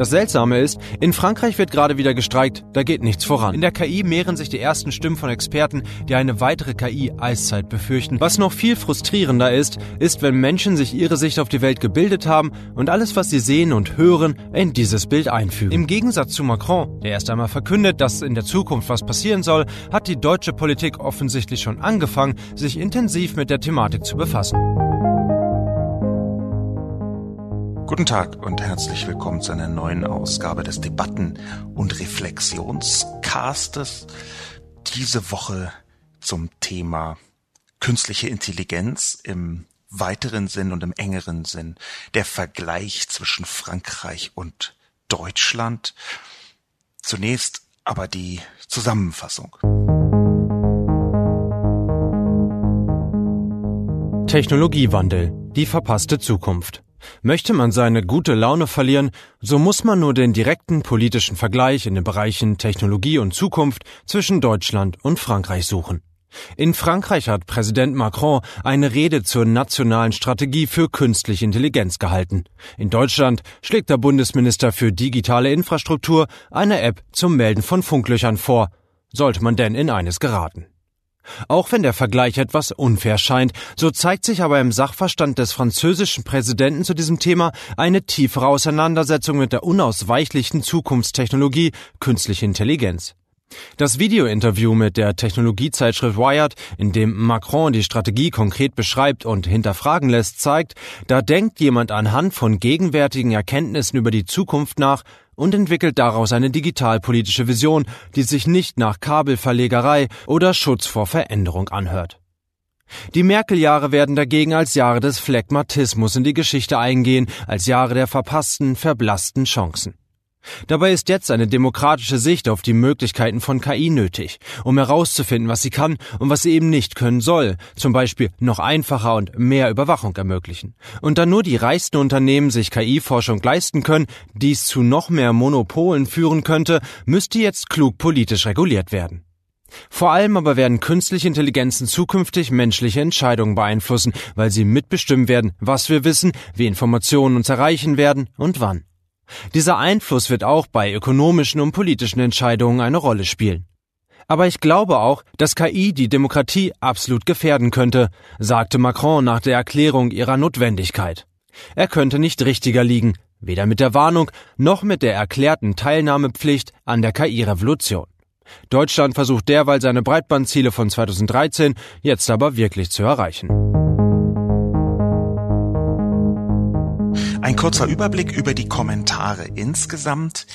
Das Seltsame ist, in Frankreich wird gerade wieder gestreikt, da geht nichts voran. In der KI mehren sich die ersten Stimmen von Experten, die eine weitere KI-Eiszeit befürchten. Was noch viel frustrierender ist, ist, wenn Menschen sich ihre Sicht auf die Welt gebildet haben und alles, was sie sehen und hören, in dieses Bild einfügen. Im Gegensatz zu Macron, der erst einmal verkündet, dass in der Zukunft was passieren soll, hat die deutsche Politik offensichtlich schon angefangen, sich intensiv mit der Thematik zu befassen. Guten Tag und herzlich willkommen zu einer neuen Ausgabe des Debatten- und Reflexionscastes. Diese Woche zum Thema künstliche Intelligenz im weiteren Sinn und im engeren Sinn. Der Vergleich zwischen Frankreich und Deutschland. Zunächst aber die Zusammenfassung. Technologiewandel. Die verpasste Zukunft. Möchte man seine gute Laune verlieren, so muss man nur den direkten politischen Vergleich in den Bereichen Technologie und Zukunft zwischen Deutschland und Frankreich suchen. In Frankreich hat Präsident Macron eine Rede zur nationalen Strategie für künstliche Intelligenz gehalten. In Deutschland schlägt der Bundesminister für digitale Infrastruktur eine App zum Melden von Funklöchern vor. Sollte man denn in eines geraten? Auch wenn der Vergleich etwas unfair scheint, so zeigt sich aber im Sachverstand des französischen Präsidenten zu diesem Thema eine tiefere Auseinandersetzung mit der unausweichlichen Zukunftstechnologie künstliche Intelligenz. Das Videointerview mit der Technologiezeitschrift Wired, in dem Macron die Strategie konkret beschreibt und hinterfragen lässt, zeigt, da denkt jemand anhand von gegenwärtigen Erkenntnissen über die Zukunft nach und entwickelt daraus eine digitalpolitische Vision, die sich nicht nach Kabelverlegerei oder Schutz vor Veränderung anhört. Die Merkel-Jahre werden dagegen als Jahre des Phlegmatismus in die Geschichte eingehen, als Jahre der verpassten, verblassten Chancen. Dabei ist jetzt eine demokratische Sicht auf die Möglichkeiten von KI nötig, um herauszufinden, was sie kann und was sie eben nicht können soll, zum Beispiel noch einfacher und mehr Überwachung ermöglichen. Und da nur die reichsten Unternehmen sich KI-Forschung leisten können, dies zu noch mehr Monopolen führen könnte, müsste jetzt klug politisch reguliert werden. Vor allem aber werden künstliche Intelligenzen zukünftig menschliche Entscheidungen beeinflussen, weil sie mitbestimmen werden, was wir wissen, wie Informationen uns erreichen werden und wann. Dieser Einfluss wird auch bei ökonomischen und politischen Entscheidungen eine Rolle spielen. Aber ich glaube auch, dass KI die Demokratie absolut gefährden könnte, sagte Macron nach der Erklärung ihrer Notwendigkeit. Er könnte nicht richtiger liegen, weder mit der Warnung noch mit der erklärten Teilnahmepflicht an der KI-Revolution. Deutschland versucht derweil seine Breitbandziele von 2013 jetzt aber wirklich zu erreichen. Ein kurzer Überblick über die Kommentare insgesamt.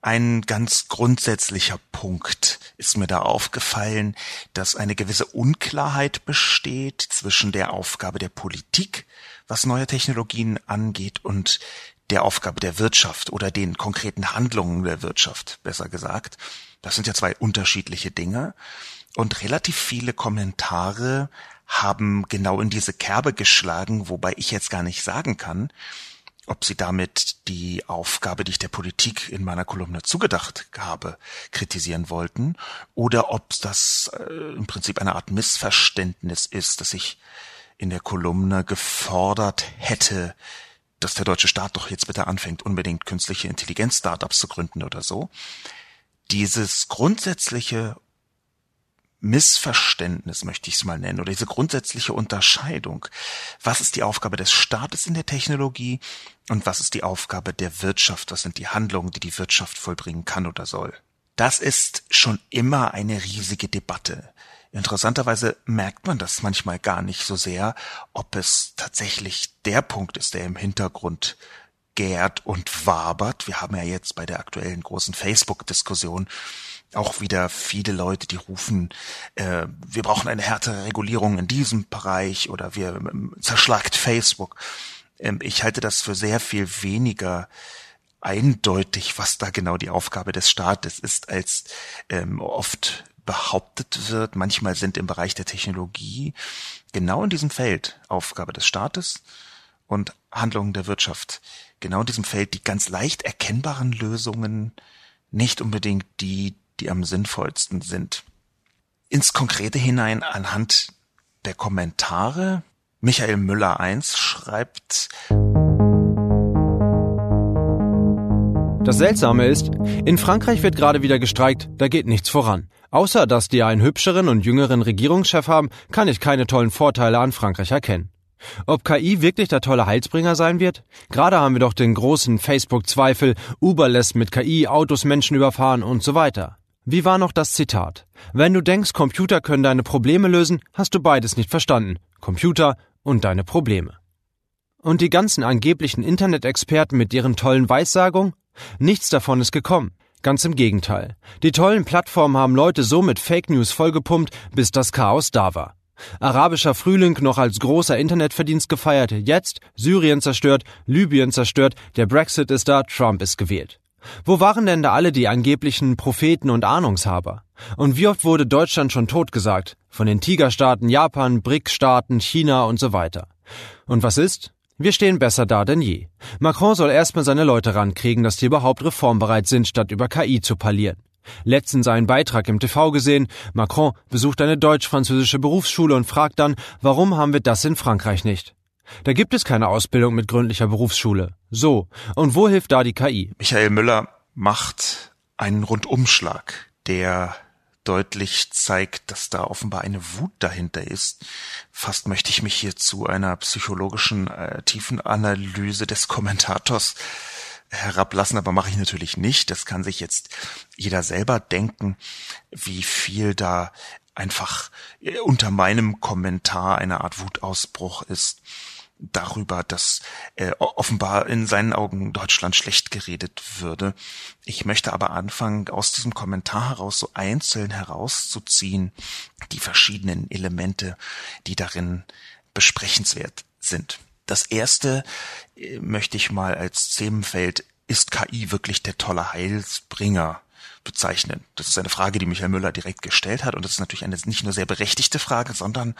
Ein ganz grundsätzlicher Punkt ist mir da aufgefallen, dass eine gewisse Unklarheit besteht zwischen der Aufgabe der Politik, was neue Technologien angeht, und der Aufgabe der Wirtschaft oder den konkreten Handlungen der Wirtschaft, besser gesagt. Das sind ja zwei unterschiedliche Dinge. Und relativ viele Kommentare haben genau in diese Kerbe geschlagen, wobei ich jetzt gar nicht sagen kann, ob sie damit die Aufgabe, die ich der Politik in meiner Kolumne zugedacht habe, kritisieren wollten, oder ob das äh, im Prinzip eine Art Missverständnis ist, dass ich in der Kolumne gefordert hätte, dass der deutsche Staat doch jetzt bitte anfängt, unbedingt künstliche Intelligenz-Startups zu gründen oder so. Dieses grundsätzliche Missverständnis, möchte ich es mal nennen, oder diese grundsätzliche Unterscheidung. Was ist die Aufgabe des Staates in der Technologie und was ist die Aufgabe der Wirtschaft? Was sind die Handlungen, die die Wirtschaft vollbringen kann oder soll? Das ist schon immer eine riesige Debatte. Interessanterweise merkt man das manchmal gar nicht so sehr, ob es tatsächlich der Punkt ist, der im Hintergrund gärt und wabert. Wir haben ja jetzt bei der aktuellen großen Facebook-Diskussion auch wieder viele Leute, die rufen, äh, wir brauchen eine härtere Regulierung in diesem Bereich oder wir ähm, zerschlagt Facebook. Ähm, ich halte das für sehr viel weniger eindeutig, was da genau die Aufgabe des Staates ist, als ähm, oft behauptet wird. Manchmal sind im Bereich der Technologie genau in diesem Feld Aufgabe des Staates und Handlungen der Wirtschaft genau in diesem Feld die ganz leicht erkennbaren Lösungen nicht unbedingt die, die am sinnvollsten sind. Ins Konkrete hinein anhand der Kommentare. Michael Müller 1 schreibt, Das Seltsame ist, in Frankreich wird gerade wieder gestreikt, da geht nichts voran. Außer dass die einen hübscheren und jüngeren Regierungschef haben, kann ich keine tollen Vorteile an Frankreich erkennen. Ob KI wirklich der tolle Heilsbringer sein wird? Gerade haben wir doch den großen Facebook-Zweifel, Uber lässt mit KI Autos Menschen überfahren und so weiter. Wie war noch das Zitat? Wenn du denkst, Computer können deine Probleme lösen, hast du beides nicht verstanden. Computer und deine Probleme. Und die ganzen angeblichen Internet-Experten mit ihren tollen Weissagungen? Nichts davon ist gekommen. Ganz im Gegenteil. Die tollen Plattformen haben Leute so mit Fake News vollgepumpt, bis das Chaos da war. Arabischer Frühling noch als großer Internetverdienst gefeiert, jetzt Syrien zerstört, Libyen zerstört, der Brexit ist da, Trump ist gewählt. Wo waren denn da alle die angeblichen Propheten und Ahnungshaber? Und wie oft wurde Deutschland schon totgesagt? Von den Tigerstaaten Japan, BRIC-Staaten, China und so weiter. Und was ist? Wir stehen besser da denn je. Macron soll erstmal seine Leute rankriegen, dass die überhaupt reformbereit sind, statt über KI zu parlieren. Letztens einen Beitrag im TV gesehen, Macron besucht eine deutsch-französische Berufsschule und fragt dann, warum haben wir das in Frankreich nicht? Da gibt es keine Ausbildung mit gründlicher Berufsschule. So, und wo hilft da die KI? Michael Müller macht einen Rundumschlag, der deutlich zeigt, dass da offenbar eine Wut dahinter ist. Fast möchte ich mich hier zu einer psychologischen äh, tiefen Analyse des Kommentators herablassen, aber mache ich natürlich nicht. Das kann sich jetzt jeder selber denken, wie viel da einfach äh, unter meinem Kommentar eine Art Wutausbruch ist darüber, dass äh, offenbar in seinen Augen Deutschland schlecht geredet würde. Ich möchte aber anfangen, aus diesem Kommentar heraus so einzeln herauszuziehen, die verschiedenen Elemente, die darin besprechenswert sind. Das erste äh, möchte ich mal als Themenfeld, ist KI wirklich der tolle Heilsbringer? bezeichnen. Das ist eine Frage, die Michael Müller direkt gestellt hat und das ist natürlich eine nicht nur sehr berechtigte Frage, sondern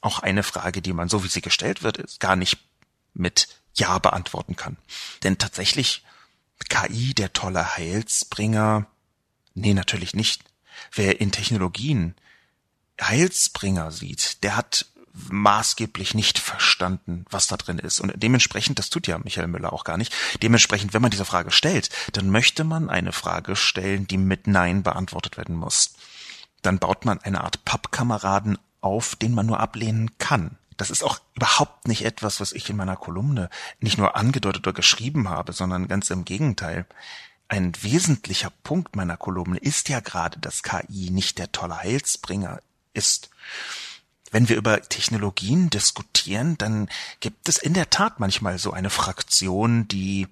auch eine Frage, die man so wie sie gestellt wird, gar nicht mit Ja beantworten kann. Denn tatsächlich KI der tolle Heilsbringer? Nee, natürlich nicht. Wer in Technologien Heilsbringer sieht, der hat maßgeblich nicht verstanden, was da drin ist. Und dementsprechend, das tut ja Michael Müller auch gar nicht, dementsprechend, wenn man diese Frage stellt, dann möchte man eine Frage stellen, die mit Nein beantwortet werden muss. Dann baut man eine Art Pappkameraden auf, den man nur ablehnen kann. Das ist auch überhaupt nicht etwas, was ich in meiner Kolumne nicht nur angedeutet oder geschrieben habe, sondern ganz im Gegenteil. Ein wesentlicher Punkt meiner Kolumne ist ja gerade, dass KI nicht der tolle Heilsbringer ist. Wenn wir über Technologien diskutieren, dann gibt es in der Tat manchmal so eine Fraktion, die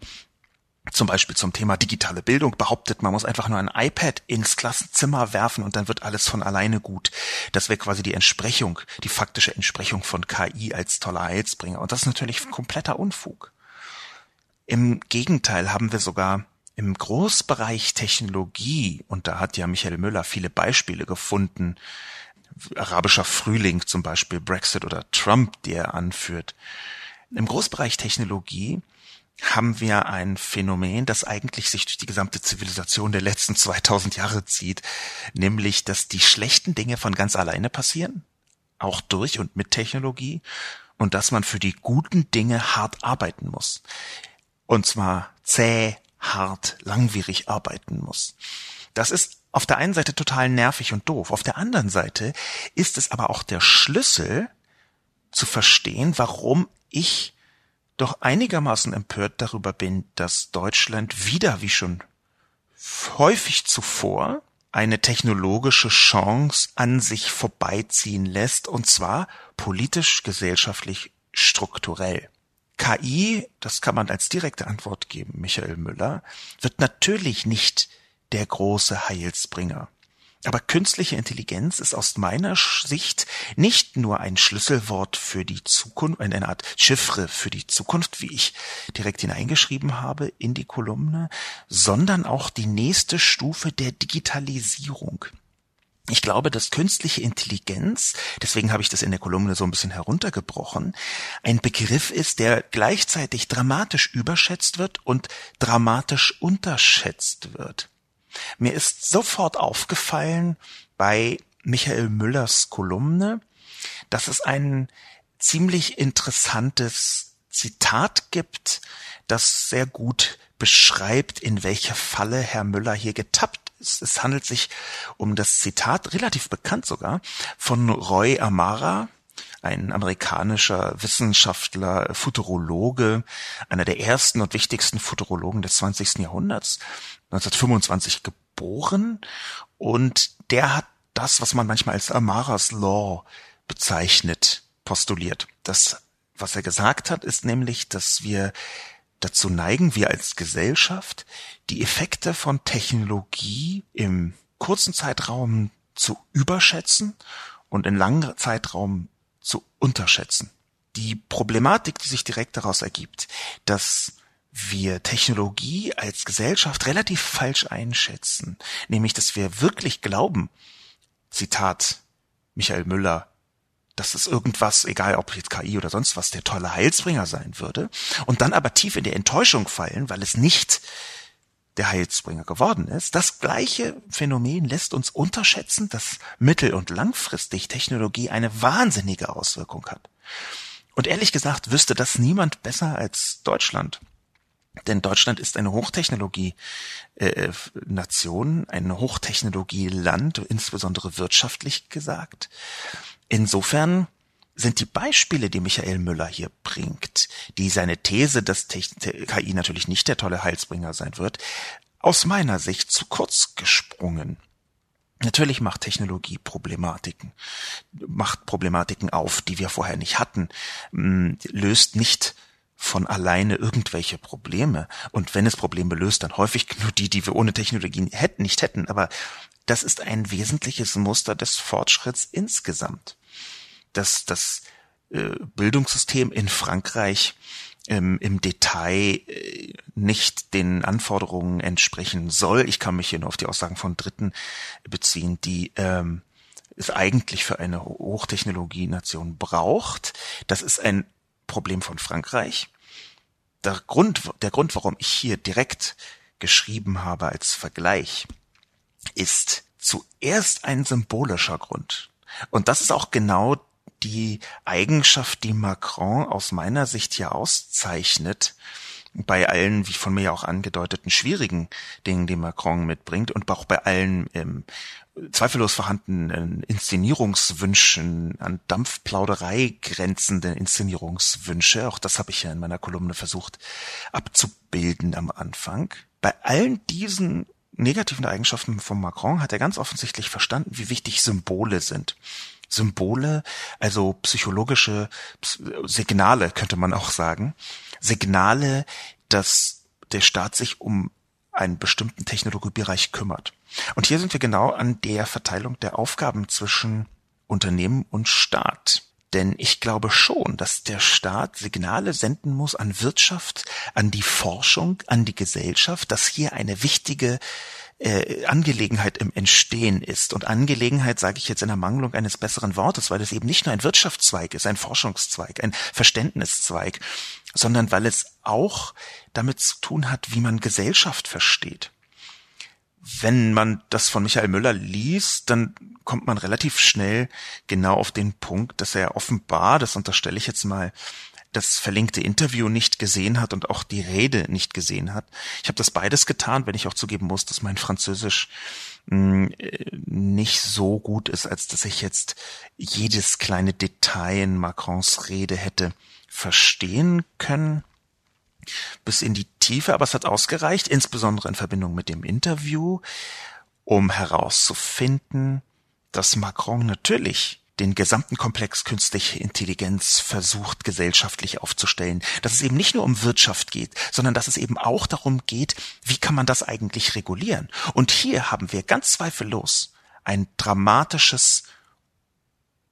zum Beispiel zum Thema digitale Bildung behauptet, man muss einfach nur ein iPad ins Klassenzimmer werfen und dann wird alles von alleine gut. Das wäre quasi die Entsprechung, die faktische Entsprechung von KI als toller Heilsbringer. Und das ist natürlich kompletter Unfug. Im Gegenteil haben wir sogar im Großbereich Technologie, und da hat ja Michael Müller viele Beispiele gefunden, arabischer Frühling zum Beispiel, Brexit oder Trump, die er anführt. Im Großbereich Technologie haben wir ein Phänomen, das eigentlich sich durch die gesamte Zivilisation der letzten 2000 Jahre zieht, nämlich, dass die schlechten Dinge von ganz alleine passieren, auch durch und mit Technologie, und dass man für die guten Dinge hart arbeiten muss. Und zwar zäh, hart, langwierig arbeiten muss. Das ist auf der einen Seite total nervig und doof. Auf der anderen Seite ist es aber auch der Schlüssel zu verstehen, warum ich doch einigermaßen empört darüber bin, dass Deutschland wieder, wie schon häufig zuvor, eine technologische Chance an sich vorbeiziehen lässt, und zwar politisch, gesellschaftlich, strukturell. KI, das kann man als direkte Antwort geben, Michael Müller, wird natürlich nicht der große Heilsbringer. Aber künstliche Intelligenz ist aus meiner Sicht nicht nur ein Schlüsselwort für die Zukunft, eine Art Chiffre für die Zukunft, wie ich direkt hineingeschrieben habe in die Kolumne, sondern auch die nächste Stufe der Digitalisierung. Ich glaube, dass künstliche Intelligenz, deswegen habe ich das in der Kolumne so ein bisschen heruntergebrochen, ein Begriff ist, der gleichzeitig dramatisch überschätzt wird und dramatisch unterschätzt wird. Mir ist sofort aufgefallen bei Michael Müllers Kolumne, dass es ein ziemlich interessantes Zitat gibt, das sehr gut beschreibt, in welche Falle Herr Müller hier getappt ist. Es handelt sich um das Zitat, relativ bekannt sogar, von Roy Amara, ein amerikanischer Wissenschaftler, Futurologe, einer der ersten und wichtigsten Futurologen des 20. Jahrhunderts, 1925 geboren und der hat das, was man manchmal als Amaras Law bezeichnet, postuliert. Das, was er gesagt hat, ist nämlich, dass wir dazu neigen, wir als Gesellschaft, die Effekte von Technologie im kurzen Zeitraum zu überschätzen und in langen Zeitraum zu unterschätzen. Die Problematik, die sich direkt daraus ergibt, dass wir Technologie als Gesellschaft relativ falsch einschätzen, nämlich dass wir wirklich glauben, Zitat Michael Müller, dass es irgendwas, egal ob jetzt KI oder sonst was, der tolle Heilsbringer sein würde, und dann aber tief in die Enttäuschung fallen, weil es nicht der Heilsbringer geworden ist. Das gleiche Phänomen lässt uns unterschätzen, dass mittel- und langfristig Technologie eine wahnsinnige Auswirkung hat. Und ehrlich gesagt wüsste das niemand besser als Deutschland. Denn Deutschland ist eine Hochtechnologie-Nation, äh, ein Hochtechnologie-Land, insbesondere wirtschaftlich gesagt. Insofern sind die Beispiele, die Michael Müller hier bringt, die seine These, dass KI natürlich nicht der tolle Heilsbringer sein wird, aus meiner Sicht zu kurz gesprungen. Natürlich macht Technologie Problematiken, macht Problematiken auf, die wir vorher nicht hatten, löst nicht von alleine irgendwelche Probleme. Und wenn es Probleme löst, dann häufig nur die, die wir ohne Technologie hätten, nicht hätten. Aber das ist ein wesentliches Muster des Fortschritts insgesamt. Dass das äh, Bildungssystem in Frankreich ähm, im Detail äh, nicht den Anforderungen entsprechen soll. Ich kann mich hier nur auf die Aussagen von Dritten beziehen, die ähm, es eigentlich für eine Hochtechnologienation braucht. Das ist ein Problem von Frankreich. Der Grund, der Grund, warum ich hier direkt geschrieben habe als Vergleich, ist zuerst ein symbolischer Grund. Und das ist auch genau die Eigenschaft, die Macron aus meiner Sicht hier auszeichnet, bei allen, wie von mir ja auch angedeuteten, schwierigen Dingen, die Macron mitbringt und auch bei allen ähm, zweifellos vorhandenen Inszenierungswünschen, an Dampfplauderei grenzenden Inszenierungswünsche, auch das habe ich ja in meiner Kolumne versucht abzubilden am Anfang. Bei allen diesen negativen Eigenschaften von Macron hat er ganz offensichtlich verstanden, wie wichtig Symbole sind. Symbole, also psychologische Signale, könnte man auch sagen. Signale, dass der Staat sich um einen bestimmten Technologiebereich kümmert. Und hier sind wir genau an der Verteilung der Aufgaben zwischen Unternehmen und Staat. Denn ich glaube schon, dass der Staat Signale senden muss an Wirtschaft, an die Forschung, an die Gesellschaft, dass hier eine wichtige äh, Angelegenheit im Entstehen ist. Und Angelegenheit sage ich jetzt in Ermangelung eines besseren Wortes, weil es eben nicht nur ein Wirtschaftszweig ist, ein Forschungszweig, ein Verständniszweig, sondern weil es auch damit zu tun hat, wie man Gesellschaft versteht. Wenn man das von Michael Müller liest, dann kommt man relativ schnell genau auf den Punkt, dass er offenbar, das unterstelle ich jetzt mal, das verlinkte Interview nicht gesehen hat und auch die Rede nicht gesehen hat. Ich habe das beides getan, wenn ich auch zugeben muss, dass mein Französisch mh, hm, nicht so gut ist, als dass ich jetzt jedes kleine Detail in Macrons Rede hätte verstehen können bis in die Tiefe, aber es hat ausgereicht, insbesondere in Verbindung mit dem Interview, um herauszufinden, dass Macron natürlich den gesamten Komplex künstliche Intelligenz versucht gesellschaftlich aufzustellen, dass es eben nicht nur um Wirtschaft geht, sondern dass es eben auch darum geht, wie kann man das eigentlich regulieren. Und hier haben wir ganz zweifellos ein dramatisches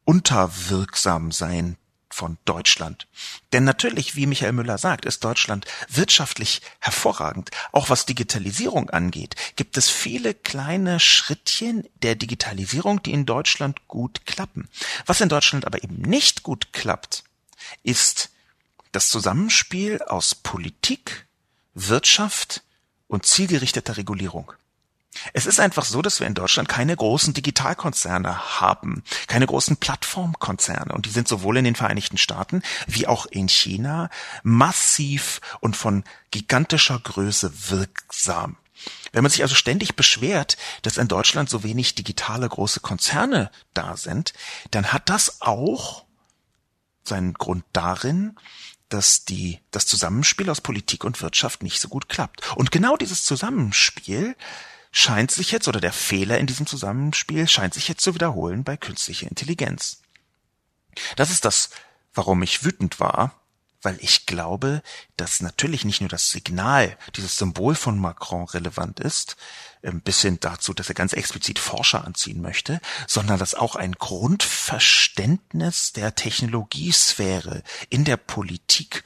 Unterwirksamsein von Deutschland. Denn natürlich, wie Michael Müller sagt, ist Deutschland wirtschaftlich hervorragend. Auch was Digitalisierung angeht, gibt es viele kleine Schrittchen der Digitalisierung, die in Deutschland gut klappen. Was in Deutschland aber eben nicht gut klappt, ist das Zusammenspiel aus Politik, Wirtschaft und zielgerichteter Regulierung. Es ist einfach so, dass wir in Deutschland keine großen Digitalkonzerne haben, keine großen Plattformkonzerne. Und die sind sowohl in den Vereinigten Staaten wie auch in China massiv und von gigantischer Größe wirksam. Wenn man sich also ständig beschwert, dass in Deutschland so wenig digitale große Konzerne da sind, dann hat das auch seinen Grund darin, dass die, das Zusammenspiel aus Politik und Wirtschaft nicht so gut klappt. Und genau dieses Zusammenspiel scheint sich jetzt, oder der Fehler in diesem Zusammenspiel scheint sich jetzt zu wiederholen bei künstlicher Intelligenz. Das ist das, warum ich wütend war, weil ich glaube, dass natürlich nicht nur das Signal, dieses Symbol von Macron relevant ist, ähm, bis hin dazu, dass er ganz explizit Forscher anziehen möchte, sondern dass auch ein Grundverständnis der Technologiesphäre in der Politik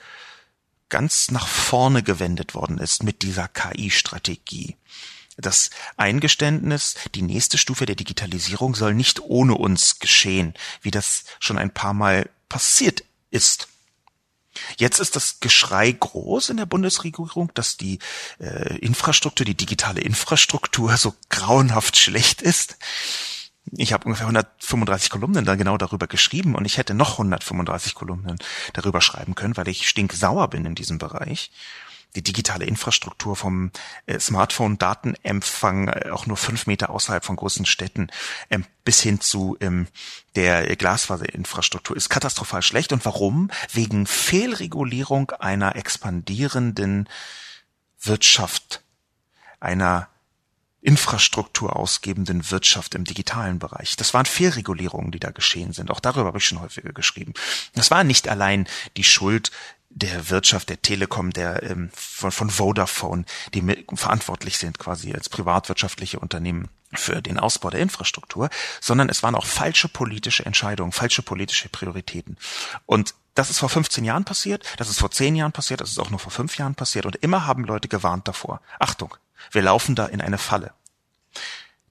ganz nach vorne gewendet worden ist mit dieser KI-Strategie das Eingeständnis, die nächste Stufe der Digitalisierung soll nicht ohne uns geschehen, wie das schon ein paar Mal passiert ist. Jetzt ist das Geschrei groß in der Bundesregierung, dass die äh, Infrastruktur, die digitale Infrastruktur so grauenhaft schlecht ist. Ich habe ungefähr 135 Kolumnen da genau darüber geschrieben und ich hätte noch 135 Kolumnen darüber schreiben können, weil ich stinksauer bin in diesem Bereich die digitale Infrastruktur vom äh, Smartphone-Datenempfang äh, auch nur fünf Meter außerhalb von großen Städten ähm, bis hin zu ähm, der Glasfaserinfrastruktur ist katastrophal schlecht. Und warum? Wegen Fehlregulierung einer expandierenden Wirtschaft, einer Infrastruktur ausgebenden Wirtschaft im digitalen Bereich. Das waren Fehlregulierungen, die da geschehen sind. Auch darüber habe ich schon häufiger geschrieben. Das war nicht allein die Schuld der Wirtschaft, der Telekom, der ähm, von, von Vodafone, die mit, verantwortlich sind quasi als privatwirtschaftliche Unternehmen für den Ausbau der Infrastruktur, sondern es waren auch falsche politische Entscheidungen, falsche politische Prioritäten. Und das ist vor 15 Jahren passiert, das ist vor 10 Jahren passiert, das ist auch nur vor 5 Jahren passiert und immer haben Leute gewarnt davor. Achtung, wir laufen da in eine Falle.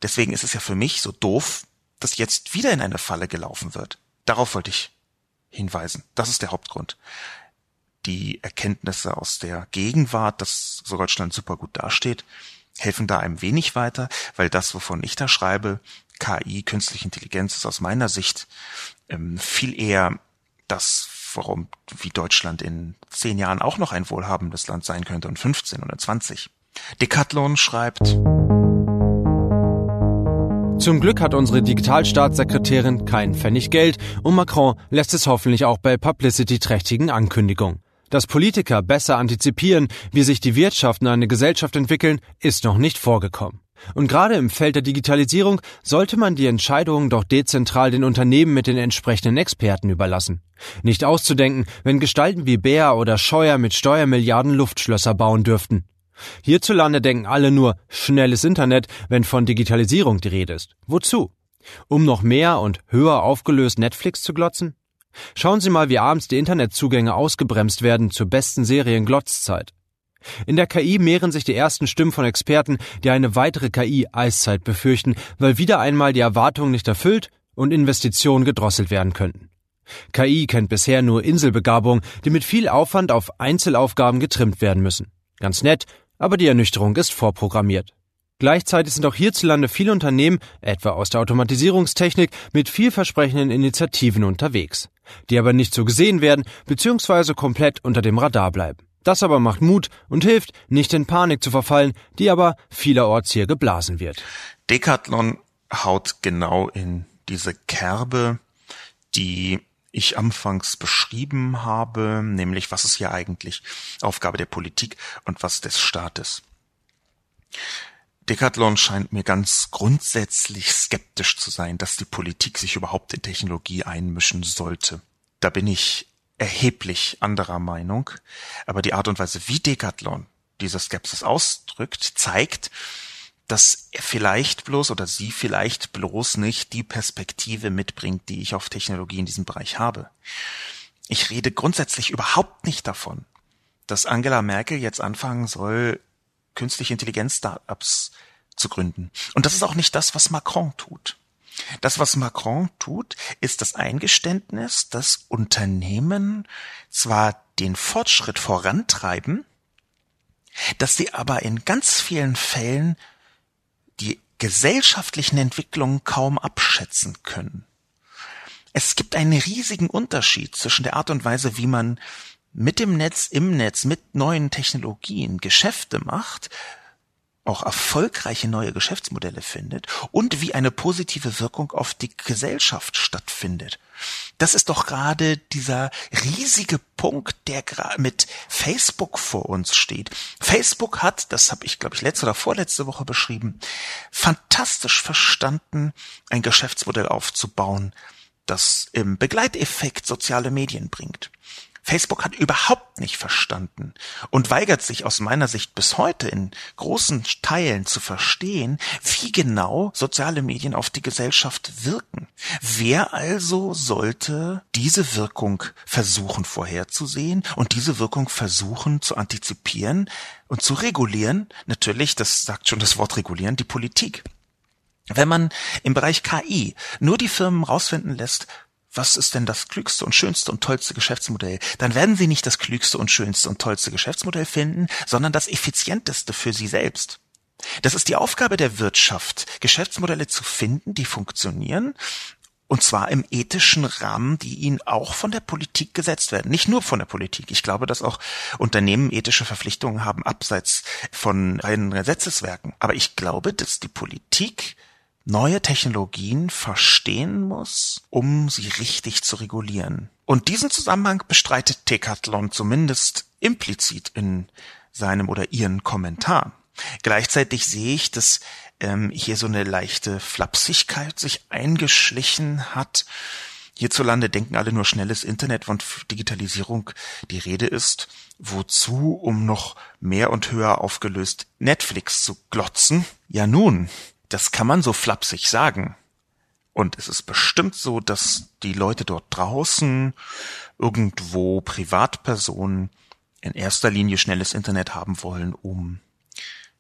Deswegen ist es ja für mich so doof, dass jetzt wieder in eine Falle gelaufen wird. Darauf wollte ich hinweisen. Das ist der Hauptgrund die Erkenntnisse aus der Gegenwart, dass so Deutschland super gut dasteht, helfen da ein wenig weiter, weil das, wovon ich da schreibe, KI, künstliche Intelligenz, ist aus meiner Sicht ähm, viel eher das, warum wie Deutschland in zehn Jahren auch noch ein wohlhabendes Land sein könnte und 15 oder 20. Decathlon schreibt, zum Glück hat unsere Digitalstaatssekretärin keinen Pfennig Geld und Macron lässt es hoffentlich auch bei publicity-trächtigen Ankündigungen. Dass Politiker besser antizipieren, wie sich die Wirtschaft und eine Gesellschaft entwickeln, ist noch nicht vorgekommen. Und gerade im Feld der Digitalisierung sollte man die Entscheidungen doch dezentral den Unternehmen mit den entsprechenden Experten überlassen. Nicht auszudenken, wenn Gestalten wie Bär oder Scheuer mit Steuermilliarden Luftschlösser bauen dürften. Hierzulande denken alle nur schnelles Internet, wenn von Digitalisierung die Rede ist. Wozu? Um noch mehr und höher aufgelöst Netflix zu glotzen? Schauen Sie mal, wie abends die Internetzugänge ausgebremst werden zur besten Serien-Glotzzeit. In der KI mehren sich die ersten Stimmen von Experten, die eine weitere KI-Eiszeit befürchten, weil wieder einmal die Erwartungen nicht erfüllt und Investitionen gedrosselt werden könnten. KI kennt bisher nur Inselbegabung, die mit viel Aufwand auf Einzelaufgaben getrimmt werden müssen. Ganz nett, aber die Ernüchterung ist vorprogrammiert. Gleichzeitig sind auch hierzulande viele Unternehmen, etwa aus der Automatisierungstechnik, mit vielversprechenden Initiativen unterwegs, die aber nicht so gesehen werden bzw. komplett unter dem Radar bleiben. Das aber macht Mut und hilft, nicht in Panik zu verfallen, die aber vielerorts hier geblasen wird. Decathlon haut genau in diese Kerbe, die ich anfangs beschrieben habe, nämlich was ist hier eigentlich Aufgabe der Politik und was des Staates. Decathlon scheint mir ganz grundsätzlich skeptisch zu sein, dass die Politik sich überhaupt in Technologie einmischen sollte. Da bin ich erheblich anderer Meinung, aber die Art und Weise, wie Decathlon diese Skepsis ausdrückt, zeigt, dass er vielleicht bloß oder sie vielleicht bloß nicht die Perspektive mitbringt, die ich auf Technologie in diesem Bereich habe. Ich rede grundsätzlich überhaupt nicht davon, dass Angela Merkel jetzt anfangen soll, künstliche Intelligenz-Startups zu gründen. Und das ist auch nicht das, was Macron tut. Das, was Macron tut, ist das Eingeständnis, dass Unternehmen zwar den Fortschritt vorantreiben, dass sie aber in ganz vielen Fällen die gesellschaftlichen Entwicklungen kaum abschätzen können. Es gibt einen riesigen Unterschied zwischen der Art und Weise, wie man mit dem Netz, im Netz, mit neuen Technologien Geschäfte macht, auch erfolgreiche neue Geschäftsmodelle findet und wie eine positive Wirkung auf die Gesellschaft stattfindet. Das ist doch gerade dieser riesige Punkt, der mit Facebook vor uns steht. Facebook hat, das habe ich glaube ich letzte oder vorletzte Woche beschrieben, fantastisch verstanden, ein Geschäftsmodell aufzubauen, das im Begleiteffekt soziale Medien bringt. Facebook hat überhaupt nicht verstanden und weigert sich aus meiner Sicht bis heute in großen Teilen zu verstehen, wie genau soziale Medien auf die Gesellschaft wirken. Wer also sollte diese Wirkung versuchen vorherzusehen und diese Wirkung versuchen zu antizipieren und zu regulieren? Natürlich, das sagt schon das Wort regulieren, die Politik. Wenn man im Bereich KI nur die Firmen rausfinden lässt, was ist denn das klügste und schönste und tollste Geschäftsmodell, dann werden Sie nicht das klügste und schönste und tollste Geschäftsmodell finden, sondern das effizienteste für Sie selbst. Das ist die Aufgabe der Wirtschaft, Geschäftsmodelle zu finden, die funktionieren, und zwar im ethischen Rahmen, die ihnen auch von der Politik gesetzt werden. Nicht nur von der Politik. Ich glaube, dass auch Unternehmen ethische Verpflichtungen haben, abseits von reinen Gesetzeswerken. Aber ich glaube, dass die Politik neue Technologien verstehen muss, um sie richtig zu regulieren. Und diesen Zusammenhang bestreitet Decathlon zumindest implizit in seinem oder ihren Kommentar. Gleichzeitig sehe ich, dass ähm, hier so eine leichte Flapsigkeit sich eingeschlichen hat. Hierzulande denken alle nur schnelles Internet und Digitalisierung die Rede ist. Wozu, um noch mehr und höher aufgelöst Netflix zu glotzen? Ja nun, das kann man so flapsig sagen. Und es ist bestimmt so, dass die Leute dort draußen irgendwo Privatpersonen in erster Linie schnelles Internet haben wollen, um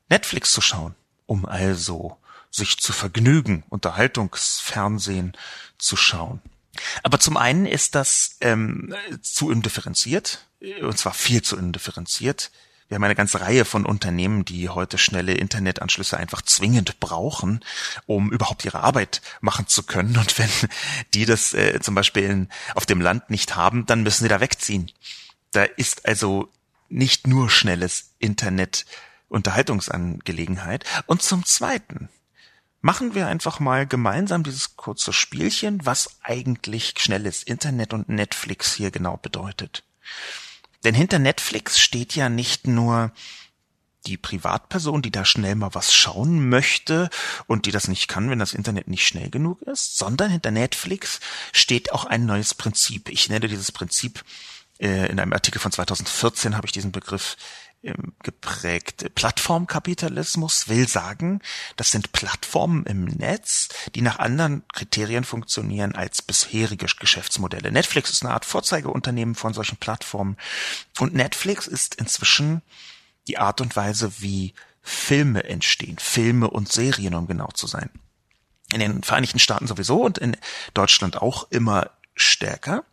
Netflix zu schauen, um also sich zu vergnügen, Unterhaltungsfernsehen zu schauen. Aber zum einen ist das ähm, zu indifferenziert, und zwar viel zu indifferenziert. Wir haben eine ganze Reihe von Unternehmen, die heute schnelle Internetanschlüsse einfach zwingend brauchen, um überhaupt ihre Arbeit machen zu können. Und wenn die das äh, zum Beispiel in, auf dem Land nicht haben, dann müssen sie da wegziehen. Da ist also nicht nur schnelles Internet Unterhaltungsangelegenheit. Und zum Zweiten machen wir einfach mal gemeinsam dieses kurze Spielchen, was eigentlich schnelles Internet und Netflix hier genau bedeutet. Denn hinter Netflix steht ja nicht nur die Privatperson, die da schnell mal was schauen möchte und die das nicht kann, wenn das Internet nicht schnell genug ist, sondern hinter Netflix steht auch ein neues Prinzip. Ich nenne dieses Prinzip äh, in einem Artikel von 2014 habe ich diesen Begriff geprägt. Plattformkapitalismus will sagen, das sind Plattformen im Netz, die nach anderen Kriterien funktionieren als bisherige Geschäftsmodelle. Netflix ist eine Art Vorzeigeunternehmen von solchen Plattformen und Netflix ist inzwischen die Art und Weise, wie Filme entstehen, Filme und Serien, um genau zu sein. In den Vereinigten Staaten sowieso und in Deutschland auch immer stärker.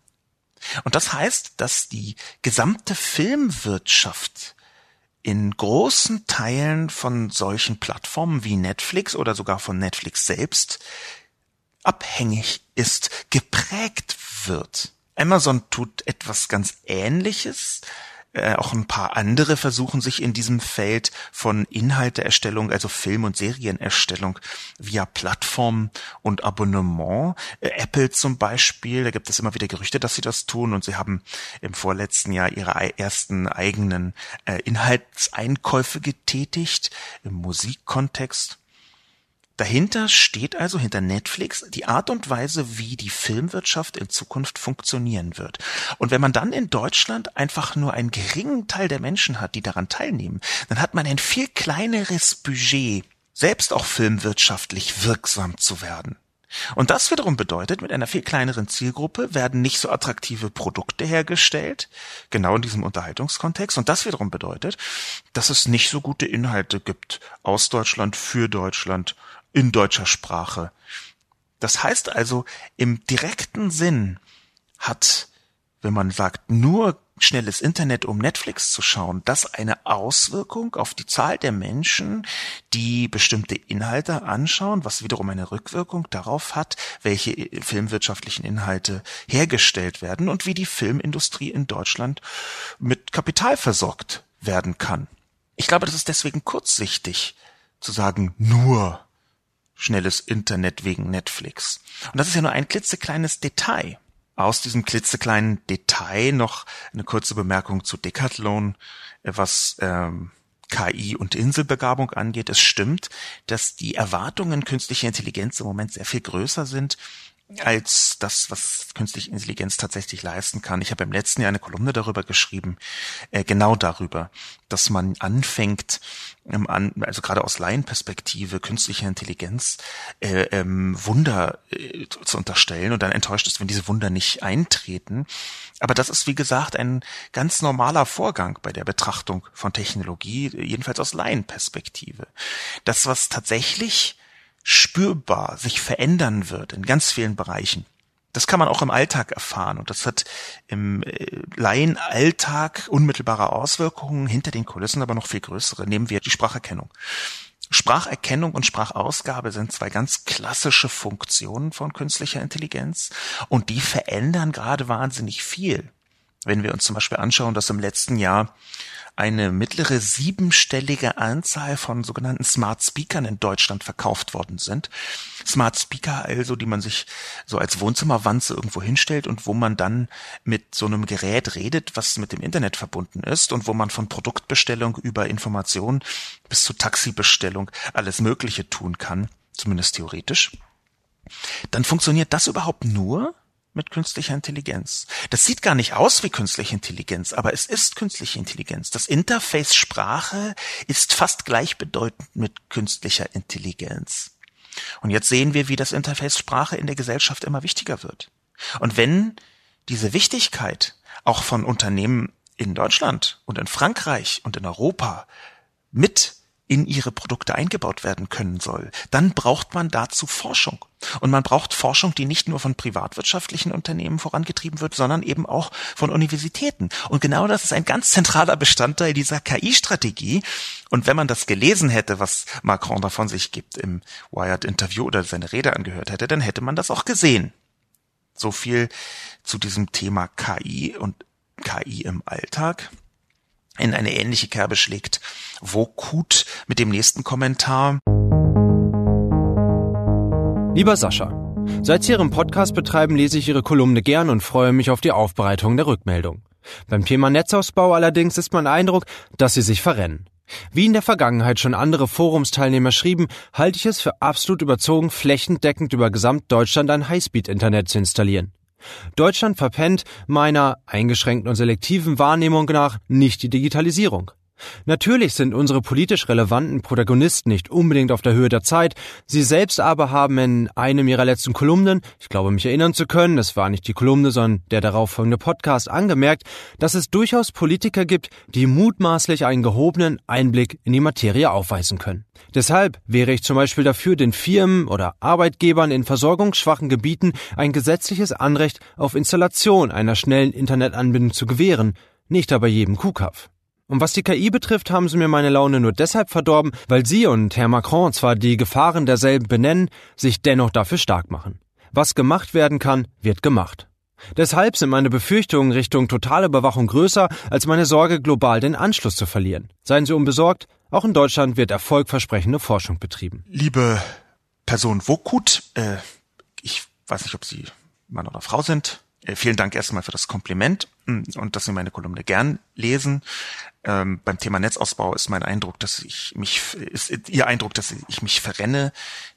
Und das heißt, dass die gesamte Filmwirtschaft in großen Teilen von solchen Plattformen wie Netflix oder sogar von Netflix selbst abhängig ist, geprägt wird. Amazon tut etwas ganz Ähnliches, äh, auch ein paar andere versuchen sich in diesem Feld von Inhalteerstellung, also Film- und Serienerstellung via Plattform und Abonnement. Äh, Apple zum Beispiel, da gibt es immer wieder Gerüchte, dass sie das tun und sie haben im vorletzten Jahr ihre ersten eigenen äh, Inhaltseinkäufe getätigt im Musikkontext. Dahinter steht also hinter Netflix die Art und Weise, wie die Filmwirtschaft in Zukunft funktionieren wird. Und wenn man dann in Deutschland einfach nur einen geringen Teil der Menschen hat, die daran teilnehmen, dann hat man ein viel kleineres Budget, selbst auch filmwirtschaftlich wirksam zu werden. Und das wiederum bedeutet, mit einer viel kleineren Zielgruppe werden nicht so attraktive Produkte hergestellt, genau in diesem Unterhaltungskontext. Und das wiederum bedeutet, dass es nicht so gute Inhalte gibt aus Deutschland, für Deutschland, in deutscher Sprache. Das heißt also, im direkten Sinn hat, wenn man sagt, nur schnelles Internet, um Netflix zu schauen, das eine Auswirkung auf die Zahl der Menschen, die bestimmte Inhalte anschauen, was wiederum eine Rückwirkung darauf hat, welche filmwirtschaftlichen Inhalte hergestellt werden und wie die Filmindustrie in Deutschland mit Kapital versorgt werden kann. Ich glaube, das ist deswegen kurzsichtig zu sagen, nur schnelles Internet wegen Netflix. Und das ist ja nur ein klitzekleines Detail aus diesem klitzekleinen Detail noch eine kurze Bemerkung zu Decathlon, äh, was ähm, KI und Inselbegabung angeht. Es stimmt, dass die Erwartungen künstlicher Intelligenz im Moment sehr viel größer sind als das, was künstliche Intelligenz tatsächlich leisten kann. Ich habe im letzten Jahr eine Kolumne darüber geschrieben, äh, genau darüber, dass man anfängt, ähm, an, also gerade aus Laienperspektive künstlicher Intelligenz äh, ähm, Wunder äh, zu unterstellen und dann enttäuscht ist, wenn diese Wunder nicht eintreten. Aber das ist, wie gesagt, ein ganz normaler Vorgang bei der Betrachtung von Technologie, jedenfalls aus Laienperspektive. Das, was tatsächlich spürbar sich verändern wird in ganz vielen Bereichen. Das kann man auch im Alltag erfahren und das hat im äh, Laienalltag unmittelbare Auswirkungen, hinter den Kulissen aber noch viel größere. Nehmen wir die Spracherkennung. Spracherkennung und Sprachausgabe sind zwei ganz klassische Funktionen von künstlicher Intelligenz und die verändern gerade wahnsinnig viel. Wenn wir uns zum Beispiel anschauen, dass im letzten Jahr eine mittlere siebenstellige Anzahl von sogenannten Smart Speakern in Deutschland verkauft worden sind. Smart Speaker also, die man sich so als Wohnzimmerwanze irgendwo hinstellt und wo man dann mit so einem Gerät redet, was mit dem Internet verbunden ist und wo man von Produktbestellung über Information bis zu Taxibestellung alles Mögliche tun kann, zumindest theoretisch. Dann funktioniert das überhaupt nur, mit künstlicher Intelligenz. Das sieht gar nicht aus wie künstliche Intelligenz, aber es ist künstliche Intelligenz. Das Interface Sprache ist fast gleichbedeutend mit künstlicher Intelligenz. Und jetzt sehen wir, wie das Interface Sprache in der Gesellschaft immer wichtiger wird. Und wenn diese Wichtigkeit auch von Unternehmen in Deutschland und in Frankreich und in Europa mit in ihre Produkte eingebaut werden können soll, dann braucht man dazu Forschung. Und man braucht Forschung, die nicht nur von privatwirtschaftlichen Unternehmen vorangetrieben wird, sondern eben auch von Universitäten. Und genau das ist ein ganz zentraler Bestandteil dieser KI-Strategie. Und wenn man das gelesen hätte, was Macron davon sich gibt im Wired-Interview oder seine Rede angehört hätte, dann hätte man das auch gesehen. So viel zu diesem Thema KI und KI im Alltag in eine ähnliche Kerbe schlägt Wokut mit dem nächsten Kommentar. Lieber Sascha, seit Sie Ihren Podcast betreiben, lese ich Ihre Kolumne gern und freue mich auf die Aufbereitung der Rückmeldung. Beim Thema Netzausbau allerdings ist mein Eindruck, dass Sie sich verrennen. Wie in der Vergangenheit schon andere Forumsteilnehmer schrieben, halte ich es für absolut überzogen, flächendeckend über Gesamtdeutschland ein Highspeed-Internet zu installieren. Deutschland verpennt meiner eingeschränkten und selektiven Wahrnehmung nach nicht die Digitalisierung. Natürlich sind unsere politisch relevanten Protagonisten nicht unbedingt auf der Höhe der Zeit, sie selbst aber haben in einem ihrer letzten Kolumnen, ich glaube mich erinnern zu können, es war nicht die Kolumne, sondern der darauf folgende Podcast, angemerkt, dass es durchaus Politiker gibt, die mutmaßlich einen gehobenen Einblick in die Materie aufweisen können. Deshalb wäre ich zum Beispiel dafür, den Firmen oder Arbeitgebern in versorgungsschwachen Gebieten ein gesetzliches Anrecht auf Installation einer schnellen Internetanbindung zu gewähren, nicht aber jedem Kuhkaff. Und was die KI betrifft, haben sie mir meine Laune nur deshalb verdorben, weil sie und Herr Macron zwar die Gefahren derselben benennen, sich dennoch dafür stark machen. Was gemacht werden kann, wird gemacht. Deshalb sind meine Befürchtungen Richtung totale Überwachung größer als meine Sorge, global den Anschluss zu verlieren. Seien Sie unbesorgt, auch in Deutschland wird erfolgversprechende Forschung betrieben. Liebe Person Wokut, äh, ich weiß nicht, ob Sie Mann oder Frau sind. Äh, vielen Dank erstmal für das Kompliment hm, und dass Sie meine Kolumne gern lesen. Ähm, beim Thema Netzausbau ist mein Eindruck, dass ich mich, ist Ihr Eindruck, dass ich mich verrenne.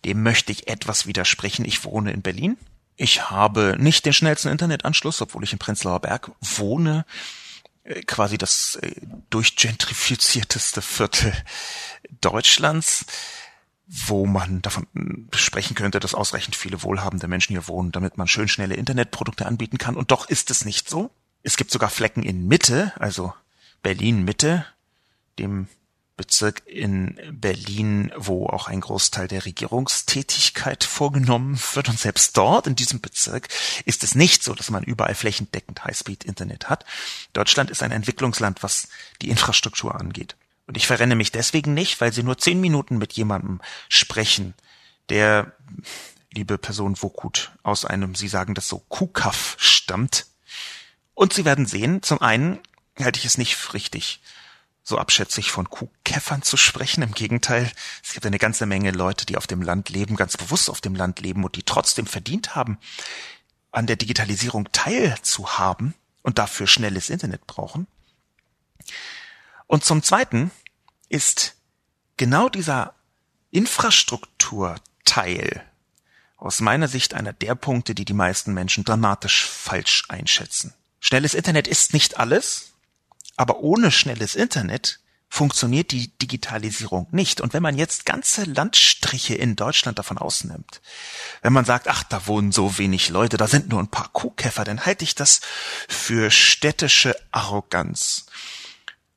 Dem möchte ich etwas widersprechen. Ich wohne in Berlin. Ich habe nicht den schnellsten Internetanschluss, obwohl ich in Prenzlauer Berg wohne. Äh, quasi das äh, durchgentrifizierteste Viertel Deutschlands. Wo man davon sprechen könnte, dass ausreichend viele wohlhabende Menschen hier wohnen, damit man schön schnelle Internetprodukte anbieten kann. Und doch ist es nicht so. Es gibt sogar Flecken in Mitte, also Berlin Mitte, dem Bezirk in Berlin, wo auch ein Großteil der Regierungstätigkeit vorgenommen wird. Und selbst dort, in diesem Bezirk, ist es nicht so, dass man überall flächendeckend Highspeed-Internet hat. Deutschland ist ein Entwicklungsland, was die Infrastruktur angeht. Und ich verrenne mich deswegen nicht, weil Sie nur zehn Minuten mit jemandem sprechen, der, liebe Person Wokut, aus einem, Sie sagen das so, Kuhkaff stammt. Und Sie werden sehen, zum einen halte ich es nicht richtig, so abschätzig von Kuhkäffern zu sprechen. Im Gegenteil, es gibt eine ganze Menge Leute, die auf dem Land leben, ganz bewusst auf dem Land leben und die trotzdem verdient haben, an der Digitalisierung teilzuhaben und dafür schnelles Internet brauchen. Und zum Zweiten ist genau dieser Infrastrukturteil aus meiner Sicht einer der Punkte, die die meisten Menschen dramatisch falsch einschätzen. Schnelles Internet ist nicht alles, aber ohne schnelles Internet funktioniert die Digitalisierung nicht. Und wenn man jetzt ganze Landstriche in Deutschland davon ausnimmt, wenn man sagt, ach, da wohnen so wenig Leute, da sind nur ein paar Kuhkäfer, dann halte ich das für städtische Arroganz.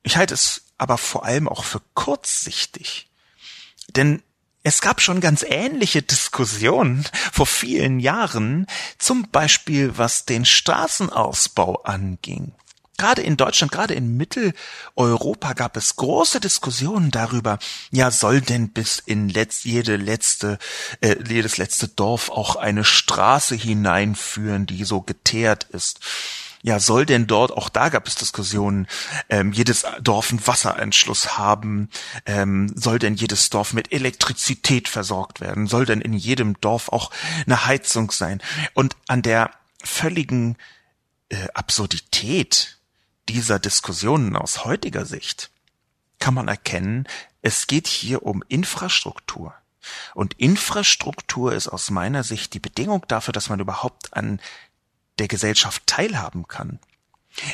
Ich halte es aber vor allem auch für kurzsichtig. Denn es gab schon ganz ähnliche Diskussionen vor vielen Jahren, zum Beispiel was den Straßenausbau anging gerade in Deutschland, gerade in Mitteleuropa gab es große Diskussionen darüber, ja, soll denn bis in letz, jede letzte, äh, jedes letzte Dorf auch eine Straße hineinführen, die so geteert ist? Ja, soll denn dort, auch da gab es Diskussionen, ähm, jedes Dorf einen Wasseranschluss haben, ähm, soll denn jedes Dorf mit Elektrizität versorgt werden, soll denn in jedem Dorf auch eine Heizung sein? Und an der völligen äh, Absurdität dieser Diskussionen aus heutiger Sicht kann man erkennen, es geht hier um Infrastruktur. Und Infrastruktur ist aus meiner Sicht die Bedingung dafür, dass man überhaupt an der Gesellschaft teilhaben kann.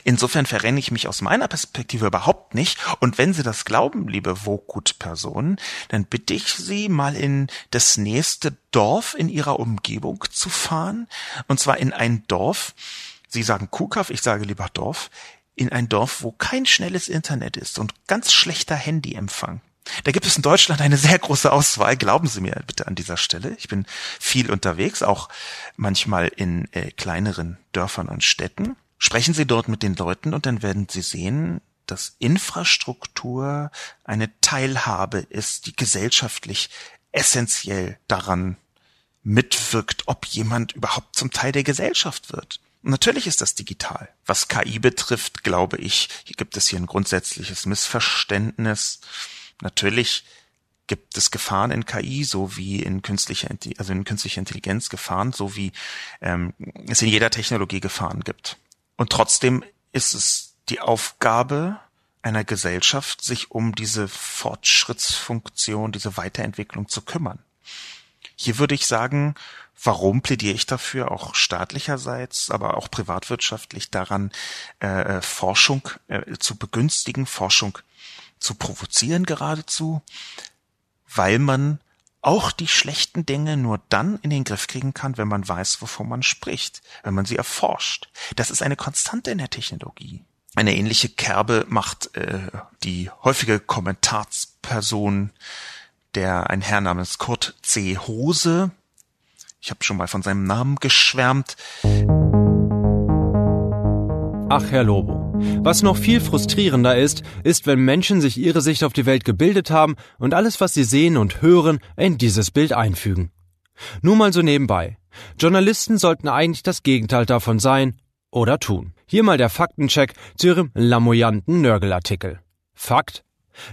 Insofern verrenne ich mich aus meiner Perspektive überhaupt nicht. Und wenn Sie das glauben, liebe Wokut-Personen, dann bitte ich Sie mal in das nächste Dorf in Ihrer Umgebung zu fahren. Und zwar in ein Dorf, Sie sagen Kuhkaff, ich sage lieber Dorf, in ein Dorf, wo kein schnelles Internet ist und ganz schlechter Handyempfang. Da gibt es in Deutschland eine sehr große Auswahl. Glauben Sie mir bitte an dieser Stelle. Ich bin viel unterwegs, auch manchmal in äh, kleineren Dörfern und Städten. Sprechen Sie dort mit den Leuten und dann werden Sie sehen, dass Infrastruktur eine Teilhabe ist, die gesellschaftlich essentiell daran mitwirkt, ob jemand überhaupt zum Teil der Gesellschaft wird. Natürlich ist das digital. Was KI betrifft, glaube ich, hier gibt es hier ein grundsätzliches Missverständnis. Natürlich gibt es Gefahren in KI, so wie in künstlicher, also in künstlicher Intelligenz Gefahren, so wie ähm, es in jeder Technologie Gefahren gibt. Und trotzdem ist es die Aufgabe einer Gesellschaft, sich um diese Fortschrittsfunktion, diese Weiterentwicklung zu kümmern. Hier würde ich sagen, Warum plädiere ich dafür, auch staatlicherseits, aber auch privatwirtschaftlich daran, äh, Forschung äh, zu begünstigen, Forschung zu provozieren geradezu, weil man auch die schlechten Dinge nur dann in den Griff kriegen kann, wenn man weiß, wovon man spricht, wenn man sie erforscht. Das ist eine Konstante in der Technologie. Eine ähnliche Kerbe macht äh, die häufige Kommentarsperson, der ein Herr namens Kurt C. Hose, ich habe schon mal von seinem Namen geschwärmt. Ach, Herr Lobo. Was noch viel frustrierender ist, ist, wenn Menschen sich ihre Sicht auf die Welt gebildet haben und alles, was sie sehen und hören, in dieses Bild einfügen. Nur mal so nebenbei. Journalisten sollten eigentlich das Gegenteil davon sein oder tun. Hier mal der Faktencheck zu ihrem lamoyanten Nörgelartikel. Fakt?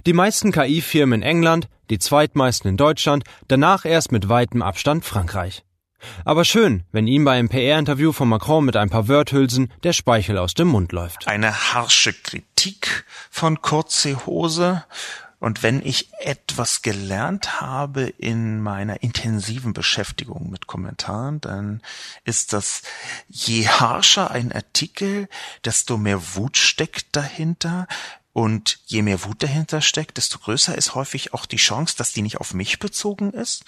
Die meisten KI-Firmen in England, die zweitmeisten in Deutschland, danach erst mit weitem Abstand Frankreich. Aber schön, wenn ihm bei einem PR-Interview von Macron mit ein paar Wörthülsen der Speichel aus dem Mund läuft. Eine harsche Kritik von Kurze Hose. Und wenn ich etwas gelernt habe in meiner intensiven Beschäftigung mit Kommentaren, dann ist das, je harscher ein Artikel, desto mehr Wut steckt dahinter, Und je mehr Wut dahinter steckt, desto größer ist häufig auch die Chance, dass die nicht auf mich bezogen ist.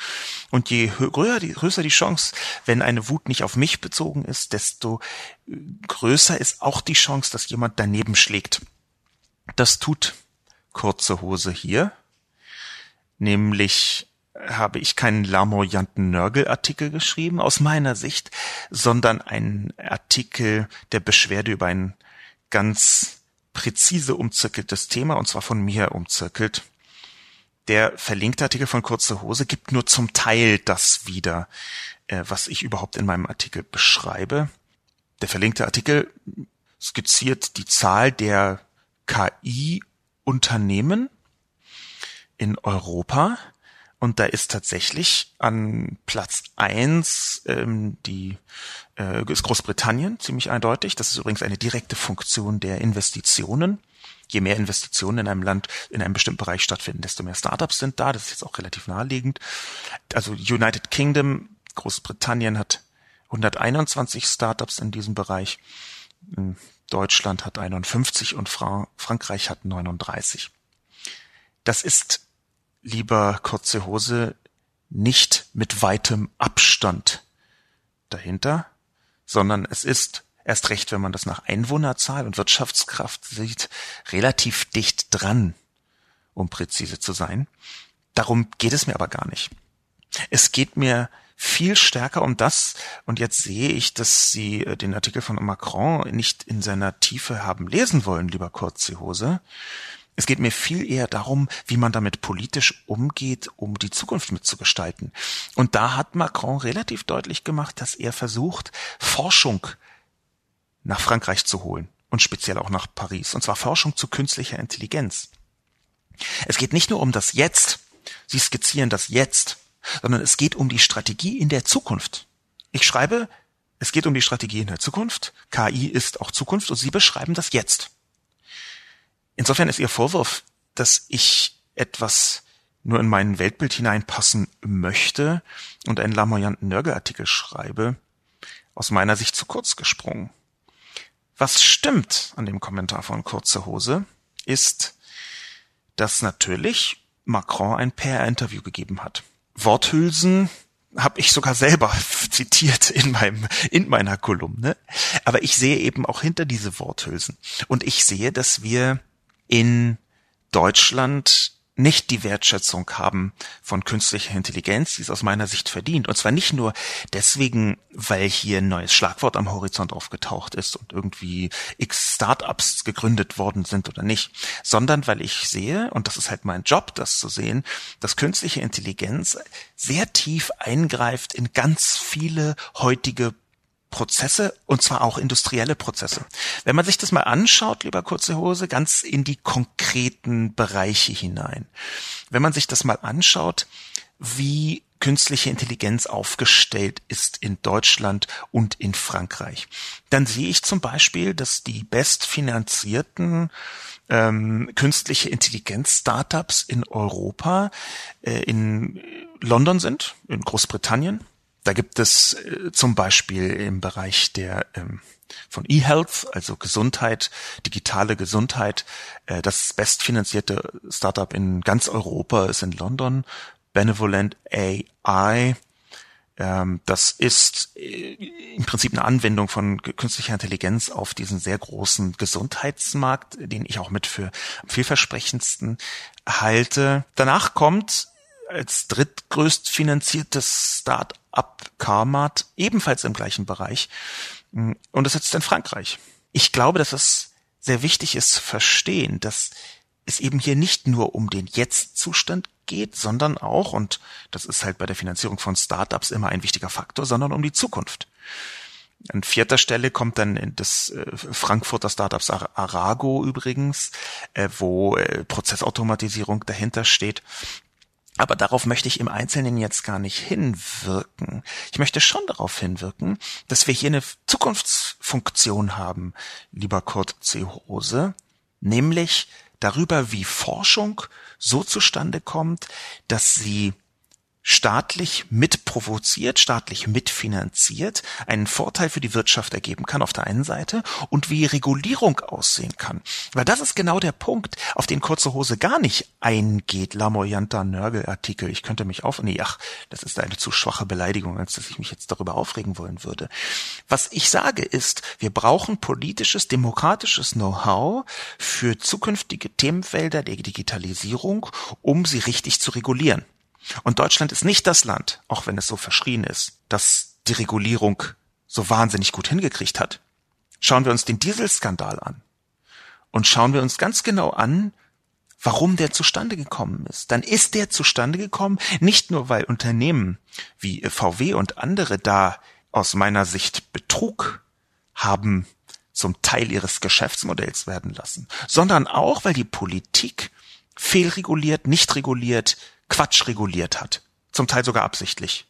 Und je größer die, größer die Chance, wenn eine Wut nicht auf mich bezogen ist, desto äh, größer ist auch die Chance, dass jemand daneben schlägt. Das tut kurze Hose hier. Nämlich habe ich keinen lamoyanten Nörgel-Artikel geschrieben, aus meiner Sicht, sondern einen Artikel der Beschwerde über ein ganz präzise umzirkeltes Thema, und zwar von mir umzirkelt. Der verlinkte Artikel von Kurze Hose gibt nur zum Teil das wieder, äh, was ich überhaupt in meinem Artikel beschreibe. Der verlinkte Artikel skizziert die Zahl der KI-Unternehmen in Europa, und da ist tatsächlich an Platz eins ähm, die äh, ist Großbritannien ziemlich eindeutig. Das ist übrigens eine direkte Funktion der Investitionen. Je mehr Investitionen in einem Land, in einem bestimmten Bereich stattfinden, desto mehr Startups sind da. Das ist jetzt auch relativ naheliegend. Also United Kingdom, Großbritannien hat 121 Startups in diesem Bereich. Deutschland hat 51 und Fra Frankreich hat 39. Das ist lieber kurze Hose nicht mit weitem Abstand dahinter, sondern es ist erst recht, wenn man das nach Einwohnerzahl und Wirtschaftskraft sieht, relativ dicht dran, um präzise zu sein. Darum geht es mir aber gar nicht. Es geht mir viel stärker um das, und jetzt sehe ich, dass Sie äh, den Artikel von Macron nicht in seiner Tiefe haben lesen wollen, lieber Kurzhose. Es geht mir viel eher darum, wie man damit politisch umgeht, um die Zukunft mitzugestalten. Und da hat Macron relativ deutlich gemacht, dass er versucht, Forschung nach Frankreich zu holen und speziell auch nach Paris. Und zwar Forschung zu künstlicher Intelligenz. Es geht nicht nur um das Jetzt. Sie skizzieren das Jetzt, sondern es geht um die Strategie in der Zukunft. Ich schreibe, es geht um die Strategie in der Zukunft. KI ist auch Zukunft und Sie beschreiben das Jetzt. Insofern ist Ihr Vorwurf, dass ich etwas nur in mein Weltbild hineinpassen möchte und einen lamoyanten Nörgelartikel schreibe, aus meiner Sicht zu kurz gesprungen. Was stimmt an dem Kommentar von Kurze Hose, ist, dass natürlich Macron ein PR-Interview gegeben hat. Worthülsen habe ich sogar selber zitiert in meinem in meiner Kolumne, aber ich sehe eben auch hinter diese Worthülsen und ich sehe, dass wir in Deutschland nicht die Wertschätzung haben von künstlicher Intelligenz, die es aus meiner Sicht verdient. Und zwar nicht nur deswegen, weil hier ein neues Schlagwort am Horizont aufgetaucht ist und irgendwie x Startups gegründet worden sind oder nicht, sondern weil ich sehe, und das ist halt mein Job, das zu sehen, dass künstliche Intelligenz sehr tief eingreift in ganz viele heutige Prozesse und zwar auch industrielle Prozesse. Wenn man sich das mal anschaut, lieber kurze Hose, ganz in die konkreten Bereiche hinein. Wenn man sich das mal anschaut, wie künstliche Intelligenz aufgestellt ist in Deutschland und in Frankreich, dann sehe ich zum Beispiel, dass die bestfinanzierten ähm, künstliche Intelligenz-Startups in Europa äh, in London sind, in Großbritannien, da gibt es äh, zum Beispiel im Bereich der ähm, von eHealth, also Gesundheit, digitale Gesundheit, äh, das bestfinanzierte Startup in ganz Europa ist in London, Benevolent AI. Ähm, das ist äh, im Prinzip eine Anwendung von künstlicher Intelligenz auf diesen sehr großen Gesundheitsmarkt, den ich auch mit für vielversprechendsten halte. Danach kommt als drittgrößt finanziertes Start-up Carmart, ebenfalls im gleichen Bereich. Und das sitzt in Frankreich. Ich glaube, dass es sehr wichtig ist zu verstehen, dass es eben hier nicht nur um den Jetzt-Zustand geht, sondern auch, und das ist halt bei der Finanzierung von Startups immer ein wichtiger Faktor, sondern um die Zukunft. An vierter Stelle kommt dann das äh, Frankfurter Startups Arago übrigens, äh, wo äh, Prozessautomatisierung dahinter steht. Aber darauf möchte ich im Einzelnen jetzt gar nicht hinwirken. Ich möchte schon darauf hinwirken, dass wir hier eine Zukunftsfunktion haben, lieber Kurt C. Hose, nämlich darüber, wie Forschung so zustande kommt, dass sie staatlich mitprovoziert, staatlich mitfinanziert, einen Vorteil für die Wirtschaft ergeben kann auf der einen Seite und wie Regulierung aussehen kann. Weil das ist genau der Punkt, auf den Kurze Hose gar nicht eingeht. Lamoyanta Nörgel-Artikel, ich könnte mich auf... Nee, ach, das ist eine zu schwache Beleidigung, als dass ich mich jetzt darüber aufregen wollen würde. Was ich sage ist, wir brauchen politisches, demokratisches Know-how für zukünftige Themenfelder der Digitalisierung, um sie richtig zu regulieren. Und Deutschland ist nicht das Land, auch wenn es so verschrien ist, das die Regulierung so wahnsinnig gut hingekriegt hat. Schauen wir uns den Dieselskandal an und schauen wir uns ganz genau an, warum der zustande gekommen ist. Dann ist der zustande gekommen, nicht nur weil Unternehmen wie VW und andere da aus meiner Sicht Betrug haben zum Teil ihres Geschäftsmodells werden lassen, sondern auch, weil die Politik fehlreguliert, nicht reguliert, Quatsch reguliert hat. Zum Teil sogar absichtlich.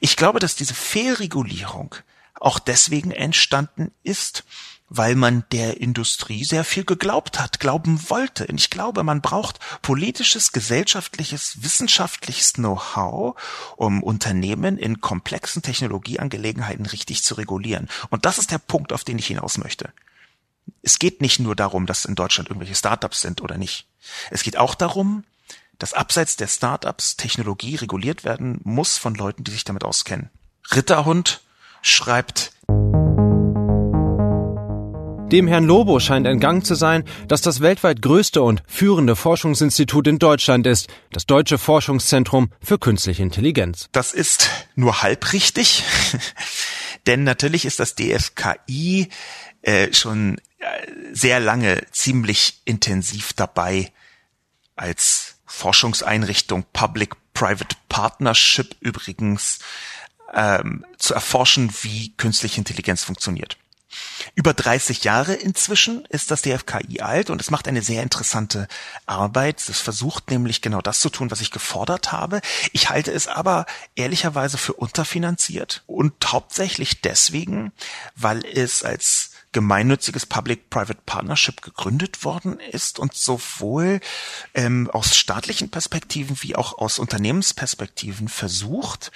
Ich glaube, dass diese Fehlregulierung auch deswegen entstanden ist, weil man der Industrie sehr viel geglaubt hat, glauben wollte. Und ich glaube, man braucht politisches, gesellschaftliches, wissenschaftliches Know-how, um Unternehmen in komplexen Technologieangelegenheiten richtig zu regulieren. Und das ist der Punkt, auf den ich hinaus möchte. Es geht nicht nur darum, dass in Deutschland irgendwelche Startups sind oder nicht. Es geht auch darum, dass abseits der Startups Technologie reguliert werden muss von Leuten, die sich damit auskennen. Ritterhund schreibt, dem Herrn Lobo scheint entgangen zu sein, dass das weltweit größte und führende Forschungsinstitut in Deutschland ist, das Deutsche Forschungszentrum für Künstliche Intelligenz. Das ist nur halb richtig, denn natürlich ist das DFKI äh, schon äh, sehr lange ziemlich intensiv dabei, als Forschungseinrichtung Public-Private Partnership übrigens ähm, zu erforschen, wie künstliche Intelligenz funktioniert. Über 30 Jahre inzwischen ist das DFKI alt und es macht eine sehr interessante Arbeit. Es versucht nämlich genau das zu tun, was ich gefordert habe. Ich halte es aber ehrlicherweise für unterfinanziert und hauptsächlich deswegen, weil es als gemeinnütziges Public-Private Partnership gegründet worden ist und sowohl ähm, aus staatlichen Perspektiven wie auch aus Unternehmensperspektiven versucht,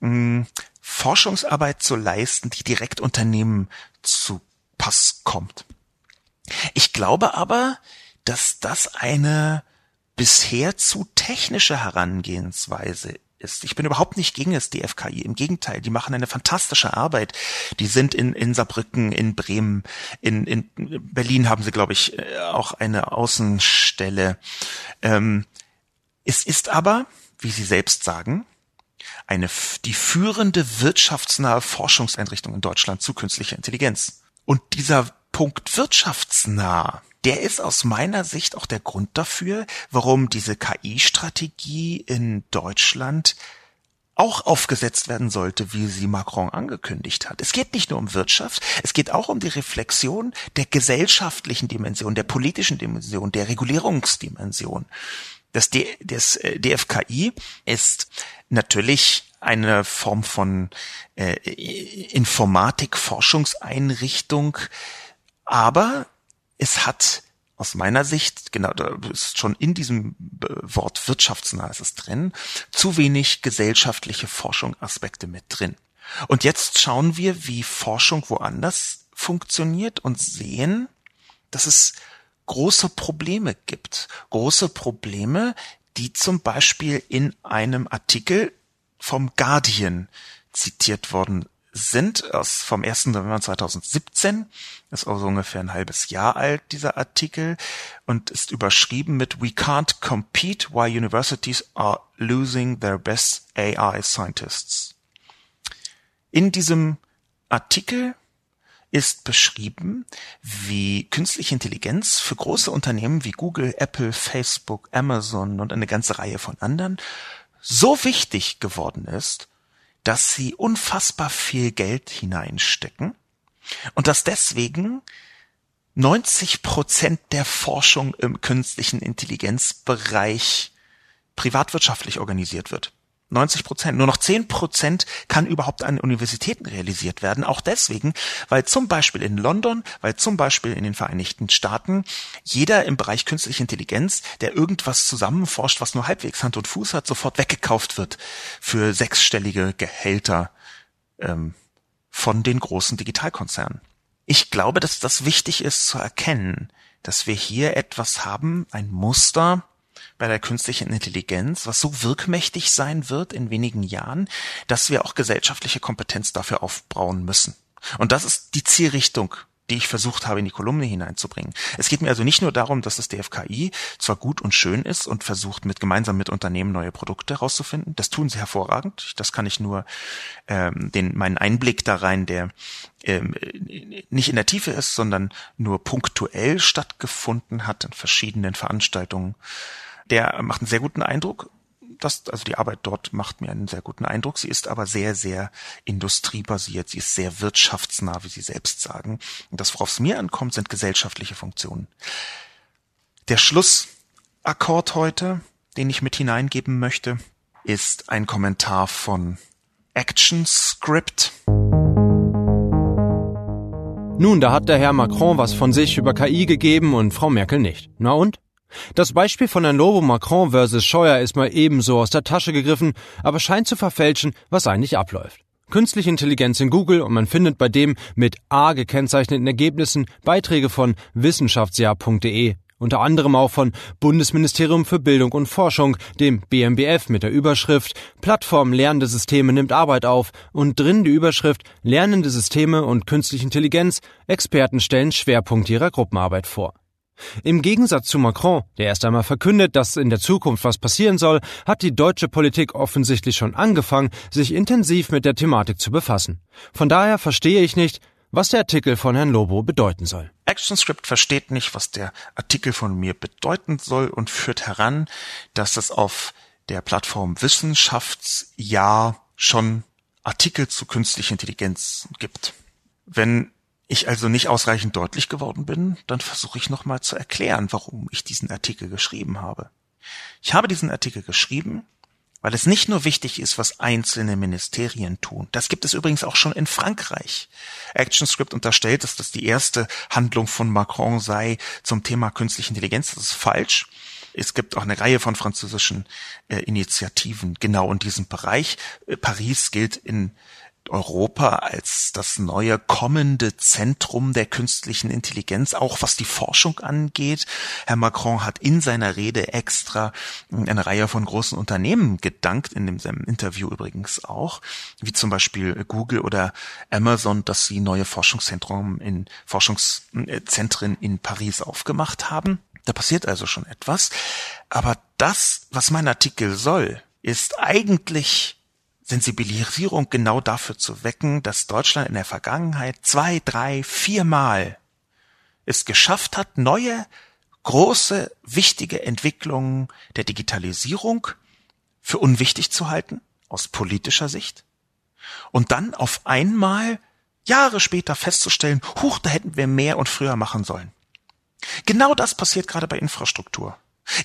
mh, Forschungsarbeit zu leisten, die direkt Unternehmen zu Pass kommt. Ich glaube aber, dass das eine bisher zu technische Herangehensweise ist. Ich bin überhaupt nicht gegen das DFKI. Im Gegenteil, die machen eine fantastische Arbeit. Die sind in, in Saarbrücken, in Bremen, in, in Berlin haben sie, glaube ich, äh, auch eine Außenstelle. Ähm, es ist aber, wie sie selbst sagen, eine, die führende wirtschaftsnahe Forschungseinrichtung in Deutschland zu künstlicher Intelligenz. Und dieser Punkt wirtschaftsnah, der ist aus meiner Sicht auch der Grund dafür, warum diese KI-Strategie in Deutschland auch aufgesetzt werden sollte, wie sie Macron angekündigt hat. Es geht nicht nur um Wirtschaft, es geht auch um die Reflexion der gesellschaftlichen Dimension, der politischen Dimension, der Regulierungsdimension. Das, D das äh, DFKI ist natürlich eine Form von äh, Informatik-Forschungseinrichtung, aber es hat aus meiner Sicht, genau, da ist schon in diesem Wort wirtschaftsnah ist es drin, zu wenig gesellschaftliche Forschungsaspekte mit drin. Und jetzt schauen wir, wie Forschung woanders funktioniert und sehen, dass es große Probleme gibt. Große Probleme, die zum Beispiel in einem Artikel vom Guardian zitiert worden sind, aus, vom 1. November 2017, ist also ungefähr ein halbes Jahr alt, dieser Artikel, und ist überschrieben mit We can't compete why universities are losing their best AI scientists. In diesem Artikel ist beschrieben, wie künstliche Intelligenz für große Unternehmen wie Google, Apple, Facebook, Amazon und eine ganze Reihe von anderen so wichtig geworden ist, dass sie unfassbar viel Geld hineinstecken und dass deswegen 90 Prozent der Forschung im künstlichen Intelligenzbereich privatwirtschaftlich organisiert wird. 90 Prozent. Nur noch 10 Prozent kann überhaupt an Universitäten realisiert werden. Auch deswegen, weil zum Beispiel in London, weil zum Beispiel in den Vereinigten Staaten jeder im Bereich künstliche Intelligenz, der irgendwas zusammenforscht, was nur halbwegs Hand und Fuß hat, sofort weggekauft wird für sechsstellige Gehälter ähm, von den großen Digitalkonzernen. Ich glaube, dass das wichtig ist zu erkennen, dass wir hier etwas haben, ein Muster, bei der künstlichen Intelligenz, was so wirkmächtig sein wird in wenigen Jahren, dass wir auch gesellschaftliche Kompetenz dafür aufbauen müssen. Und das ist die Zielrichtung, die ich versucht habe, in die Kolumne hineinzubringen. Es geht mir also nicht nur darum, dass das DFKI zwar gut und schön ist und versucht, mit gemeinsam mit Unternehmen neue Produkte herauszufinden. Das tun sie hervorragend. Das kann ich nur ähm, den meinen Einblick da rein, der ähm, nicht in der Tiefe ist, sondern nur punktuell stattgefunden hat in verschiedenen Veranstaltungen der macht einen sehr guten Eindruck. Das, also die Arbeit dort macht mir einen sehr guten Eindruck. Sie ist aber sehr, sehr industriebasiert. Sie ist sehr wirtschaftsnah, wie Sie selbst sagen. Und das, worauf es mir ankommt, sind gesellschaftliche Funktionen. Der Schlussakkord heute, den ich mit hineingeben möchte, ist ein Kommentar von ActionScript. Nun, da hat der Herr Macron was von sich über KI gegeben und Frau Merkel nicht. Na und? Das Beispiel von Herrn Lobo Macron versus Scheuer ist mal ebenso aus der Tasche gegriffen, aber scheint zu verfälschen, was eigentlich abläuft. Künstliche Intelligenz in Google und man findet bei dem mit A gekennzeichneten Ergebnissen Beiträge von wissenschaftsjahr.de, unter anderem auch von Bundesministerium für Bildung und Forschung, dem BMBF mit der Überschrift Plattform Lernende Systeme nimmt Arbeit auf und drin die Überschrift Lernende Systeme und künstliche Intelligenz, Experten stellen Schwerpunkt ihrer Gruppenarbeit vor. Im Gegensatz zu Macron, der erst einmal verkündet, dass in der Zukunft was passieren soll, hat die deutsche Politik offensichtlich schon angefangen, sich intensiv mit der Thematik zu befassen. Von daher verstehe ich nicht, was der Artikel von Herrn Lobo bedeuten soll. ActionScript versteht nicht, was der Artikel von mir bedeuten soll und führt heran, dass es auf der Plattform Wissenschaftsjahr schon Artikel zu künstlicher Intelligenz gibt. Wenn ich also nicht ausreichend deutlich geworden bin, dann versuche ich nochmal zu erklären, warum ich diesen Artikel geschrieben habe. Ich habe diesen Artikel geschrieben, weil es nicht nur wichtig ist, was einzelne Ministerien tun. Das gibt es übrigens auch schon in Frankreich. ActionScript unterstellt, dass das die erste Handlung von Macron sei zum Thema künstliche Intelligenz. Das ist falsch. Es gibt auch eine Reihe von französischen äh, Initiativen genau in diesem Bereich. Äh, Paris gilt in Europa als das neue kommende Zentrum der künstlichen Intelligenz, auch was die Forschung angeht. Herr Macron hat in seiner Rede extra eine Reihe von großen Unternehmen gedankt, in dem Interview übrigens auch, wie zum Beispiel Google oder Amazon, dass sie neue Forschungszentren in Forschungszentren in Paris aufgemacht haben. Da passiert also schon etwas. Aber das, was mein Artikel soll, ist eigentlich Sensibilisierung genau dafür zu wecken, dass Deutschland in der Vergangenheit zwei, drei, viermal es geschafft hat, neue, große, wichtige Entwicklungen der Digitalisierung für unwichtig zu halten, aus politischer Sicht, und dann auf einmal Jahre später festzustellen, huch, da hätten wir mehr und früher machen sollen. Genau das passiert gerade bei Infrastruktur.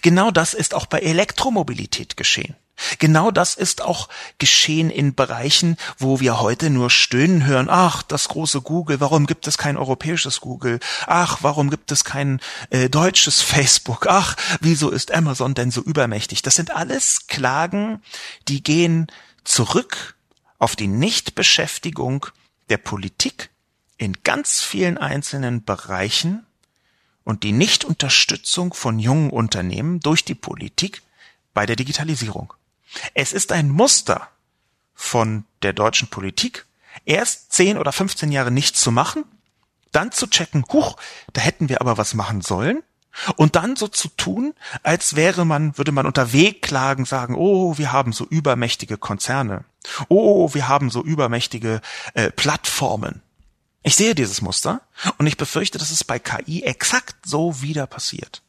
Genau das ist auch bei Elektromobilität geschehen. Genau das ist auch geschehen in Bereichen, wo wir heute nur stöhnen hören. Ach, das große Google, warum gibt es kein europäisches Google? Ach, warum gibt es kein äh, deutsches Facebook? Ach, wieso ist Amazon denn so übermächtig? Das sind alles Klagen, die gehen zurück auf die Nichtbeschäftigung der Politik in ganz vielen einzelnen Bereichen und die Nichtunterstützung von jungen Unternehmen durch die Politik bei der Digitalisierung. Es ist ein Muster von der deutschen Politik, erst 10 oder 15 Jahre nichts zu machen, dann zu checken, huch, da hätten wir aber was machen sollen, und dann so zu tun, als wäre man, würde man unter Wehklagen sagen, oh, wir haben so übermächtige Konzerne. Oh, wir haben so übermächtige äh, Plattformen. Ich sehe dieses Muster und ich befürchte, dass es bei KI exakt so wieder passiert.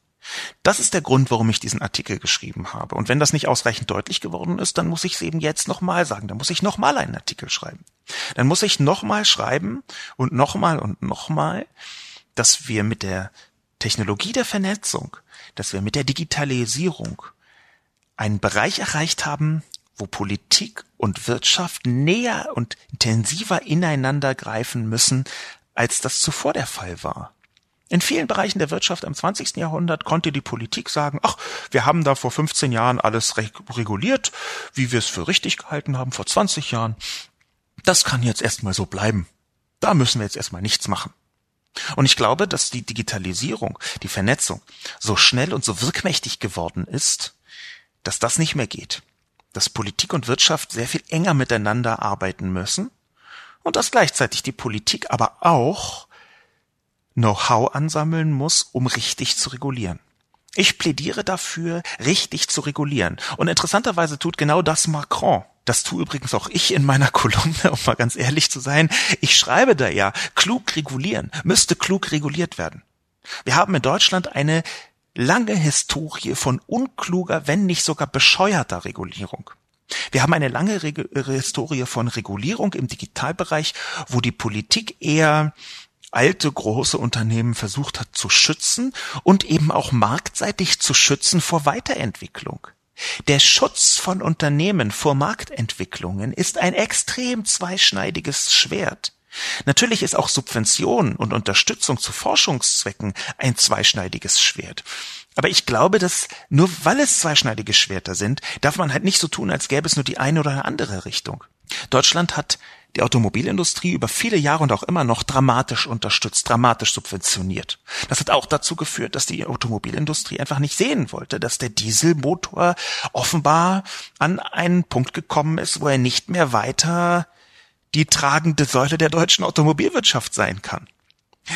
Das ist der Grund, warum ich diesen Artikel geschrieben habe. Und wenn das nicht ausreichend deutlich geworden ist, dann muss ich es eben jetzt nochmal sagen. Dann muss ich nochmal einen Artikel schreiben. Dann muss ich nochmal schreiben und nochmal und nochmal, dass wir mit der Technologie der Vernetzung, dass wir mit der Digitalisierung einen Bereich erreicht haben, wo Politik und Wirtschaft näher und intensiver ineinander greifen müssen, als das zuvor der Fall war. In vielen Bereichen der Wirtschaft im 20. Jahrhundert konnte die Politik sagen, ach, wir haben da vor 15 Jahren alles reguliert, wie wir es für richtig gehalten haben, vor 20 Jahren. Das kann jetzt erstmal so bleiben. Da müssen wir jetzt erstmal nichts machen. Und ich glaube, dass die Digitalisierung, die Vernetzung so schnell und so wirkmächtig geworden ist, dass das nicht mehr geht. Dass Politik und Wirtschaft sehr viel enger miteinander arbeiten müssen und dass gleichzeitig die Politik aber auch Know-how ansammeln muss, um richtig zu regulieren. Ich plädiere dafür, richtig zu regulieren. Und interessanterweise tut genau das Macron. Das tue übrigens auch ich in meiner Kolumne, um mal ganz ehrlich zu sein. Ich schreibe da ja, klug regulieren, müsste klug reguliert werden. Wir haben in Deutschland eine lange Historie von unkluger, wenn nicht sogar bescheuerter Regulierung. Wir haben eine lange Reg Historie von Regulierung im Digitalbereich, wo die Politik eher alte große Unternehmen versucht hat zu schützen und eben auch marktseitig zu schützen vor Weiterentwicklung. Der Schutz von Unternehmen vor Marktentwicklungen ist ein extrem zweischneidiges Schwert. Natürlich ist auch Subvention und Unterstützung zu Forschungszwecken ein zweischneidiges Schwert. Aber ich glaube, dass nur weil es zweischneidige Schwerter sind, darf man halt nicht so tun, als gäbe es nur die eine oder andere Richtung. Deutschland hat die Automobilindustrie über viele Jahre und auch immer noch dramatisch unterstützt, dramatisch subventioniert. Das hat auch dazu geführt, dass die Automobilindustrie einfach nicht sehen wollte, dass der Dieselmotor offenbar an einen Punkt gekommen ist, wo er nicht mehr weiter die tragende Säule der deutschen Automobilwirtschaft sein kann.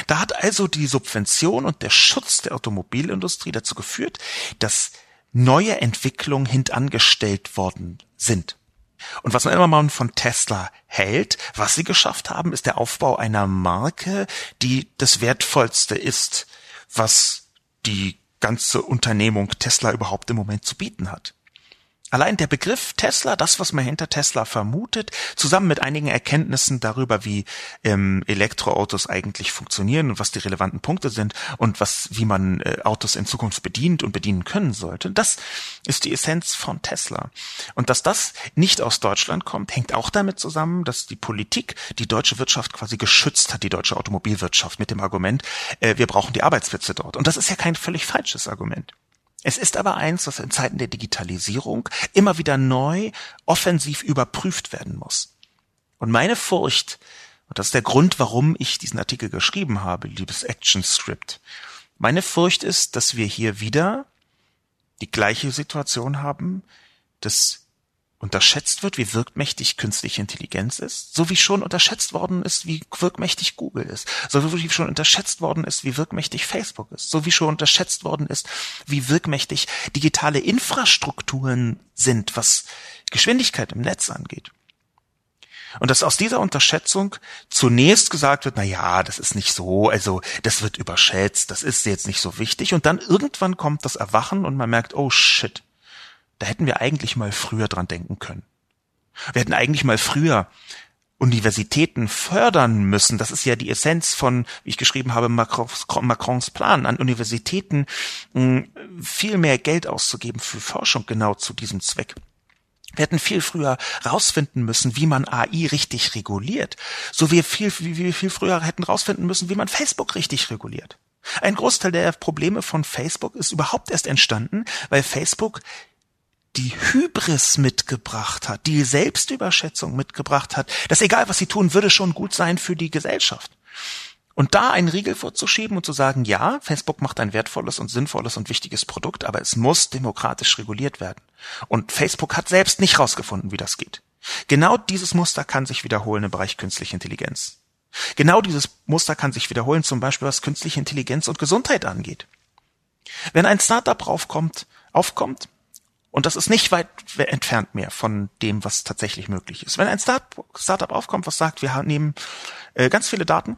Da hat also die Subvention und der Schutz der Automobilindustrie dazu geführt, dass neue Entwicklungen hintangestellt worden sind. Und was man immer mal von Tesla hält, was sie geschafft haben, ist der Aufbau einer Marke, die das Wertvollste ist, was die ganze Unternehmung Tesla überhaupt im Moment zu bieten hat. Allein der Begriff Tesla, das, was man hinter Tesla vermutet, zusammen mit einigen Erkenntnissen darüber, wie ähm, Elektroautos eigentlich funktionieren und was die relevanten Punkte sind und was, wie man äh, Autos in Zukunft bedient und bedienen können sollte, das ist die Essenz von Tesla. Und dass das nicht aus Deutschland kommt, hängt auch damit zusammen, dass die Politik die deutsche Wirtschaft quasi geschützt hat, die deutsche Automobilwirtschaft, mit dem Argument, äh, wir brauchen die Arbeitsplätze dort. Und das ist ja kein völlig falsches Argument. Es ist aber eins, was in Zeiten der Digitalisierung immer wieder neu offensiv überprüft werden muss. Und meine Furcht, und das ist der Grund, warum ich diesen Artikel geschrieben habe, liebes Action Script, meine Furcht ist, dass wir hier wieder die gleiche Situation haben, dass unterschätzt wird, wie wirkmächtig künstliche Intelligenz ist, so wie schon unterschätzt worden ist, wie wirkmächtig Google ist, so wie schon unterschätzt worden ist, wie wirkmächtig Facebook ist, so wie schon unterschätzt worden ist, wie wirkmächtig digitale Infrastrukturen sind, was Geschwindigkeit im Netz angeht. Und dass aus dieser Unterschätzung zunächst gesagt wird, na ja, das ist nicht so, also das wird überschätzt, das ist jetzt nicht so wichtig und dann irgendwann kommt das Erwachen und man merkt, oh shit, da hätten wir eigentlich mal früher dran denken können. Wir hätten eigentlich mal früher Universitäten fördern müssen. Das ist ja die Essenz von, wie ich geschrieben habe, Macrons Plan, an Universitäten hm, viel mehr Geld auszugeben für Forschung genau zu diesem Zweck. Wir hätten viel früher rausfinden müssen, wie man AI richtig reguliert. So wie, viel, wie wir viel früher hätten rausfinden müssen, wie man Facebook richtig reguliert. Ein Großteil der Probleme von Facebook ist überhaupt erst entstanden, weil Facebook die Hybris mitgebracht hat, die Selbstüberschätzung mitgebracht hat, dass egal was sie tun, würde schon gut sein für die Gesellschaft. Und da einen Riegel vorzuschieben und zu sagen, ja, Facebook macht ein wertvolles und sinnvolles und wichtiges Produkt, aber es muss demokratisch reguliert werden. Und Facebook hat selbst nicht rausgefunden, wie das geht. Genau dieses Muster kann sich wiederholen im Bereich künstliche Intelligenz. Genau dieses Muster kann sich wiederholen, zum Beispiel was künstliche Intelligenz und Gesundheit angeht. Wenn ein Startup aufkommt, aufkommt und das ist nicht weit entfernt mehr von dem, was tatsächlich möglich ist. Wenn ein Start Startup aufkommt, was sagt, wir nehmen äh, ganz viele Daten,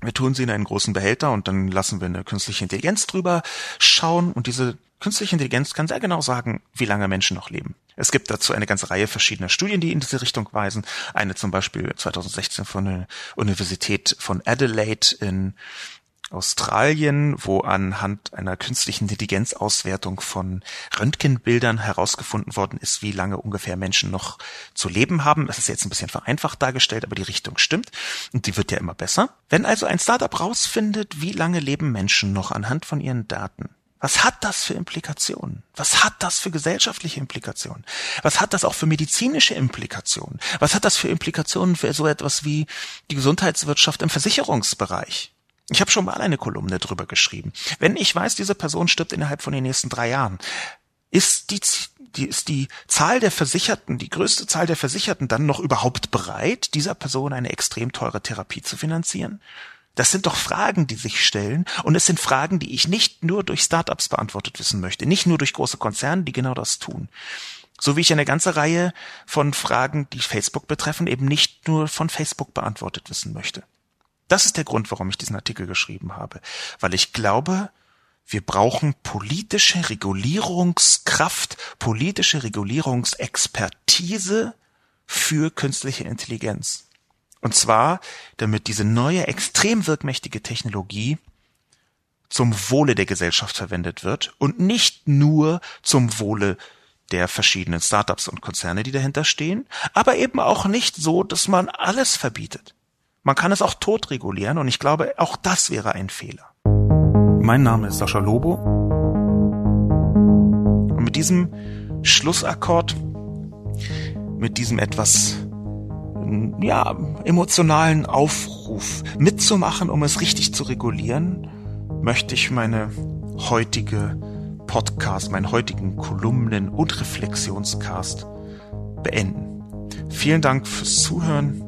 wir tun sie in einen großen Behälter und dann lassen wir eine künstliche Intelligenz drüber schauen und diese künstliche Intelligenz kann sehr genau sagen, wie lange Menschen noch leben. Es gibt dazu eine ganze Reihe verschiedener Studien, die in diese Richtung weisen. Eine zum Beispiel 2016 von der Universität von Adelaide in Australien, wo anhand einer künstlichen Intelligenzauswertung von Röntgenbildern herausgefunden worden ist, wie lange ungefähr Menschen noch zu leben haben. Das ist jetzt ein bisschen vereinfacht dargestellt, aber die Richtung stimmt und die wird ja immer besser. Wenn also ein Startup rausfindet, wie lange leben Menschen noch anhand von ihren Daten, was hat das für Implikationen? Was hat das für gesellschaftliche Implikationen? Was hat das auch für medizinische Implikationen? Was hat das für Implikationen für so etwas wie die Gesundheitswirtschaft im Versicherungsbereich? Ich habe schon mal eine Kolumne drüber geschrieben. Wenn ich weiß, diese Person stirbt innerhalb von den nächsten drei Jahren, ist die, die, ist die Zahl der Versicherten, die größte Zahl der Versicherten dann noch überhaupt bereit, dieser Person eine extrem teure Therapie zu finanzieren? Das sind doch Fragen, die sich stellen. Und es sind Fragen, die ich nicht nur durch Startups beantwortet wissen möchte, nicht nur durch große Konzerne, die genau das tun. So wie ich eine ganze Reihe von Fragen, die Facebook betreffen, eben nicht nur von Facebook beantwortet wissen möchte. Das ist der Grund, warum ich diesen Artikel geschrieben habe, weil ich glaube, wir brauchen politische Regulierungskraft, politische Regulierungsexpertise für künstliche Intelligenz. Und zwar, damit diese neue, extrem wirkmächtige Technologie zum Wohle der Gesellschaft verwendet wird und nicht nur zum Wohle der verschiedenen Startups und Konzerne, die dahinter stehen, aber eben auch nicht so, dass man alles verbietet. Man kann es auch tot regulieren und ich glaube, auch das wäre ein Fehler. Mein Name ist Sascha Lobo. Und mit diesem Schlussakkord, mit diesem etwas ja, emotionalen Aufruf mitzumachen, um es richtig zu regulieren, möchte ich meine heutige Podcast, meinen heutigen Kolumnen- und Reflexionscast beenden. Vielen Dank fürs Zuhören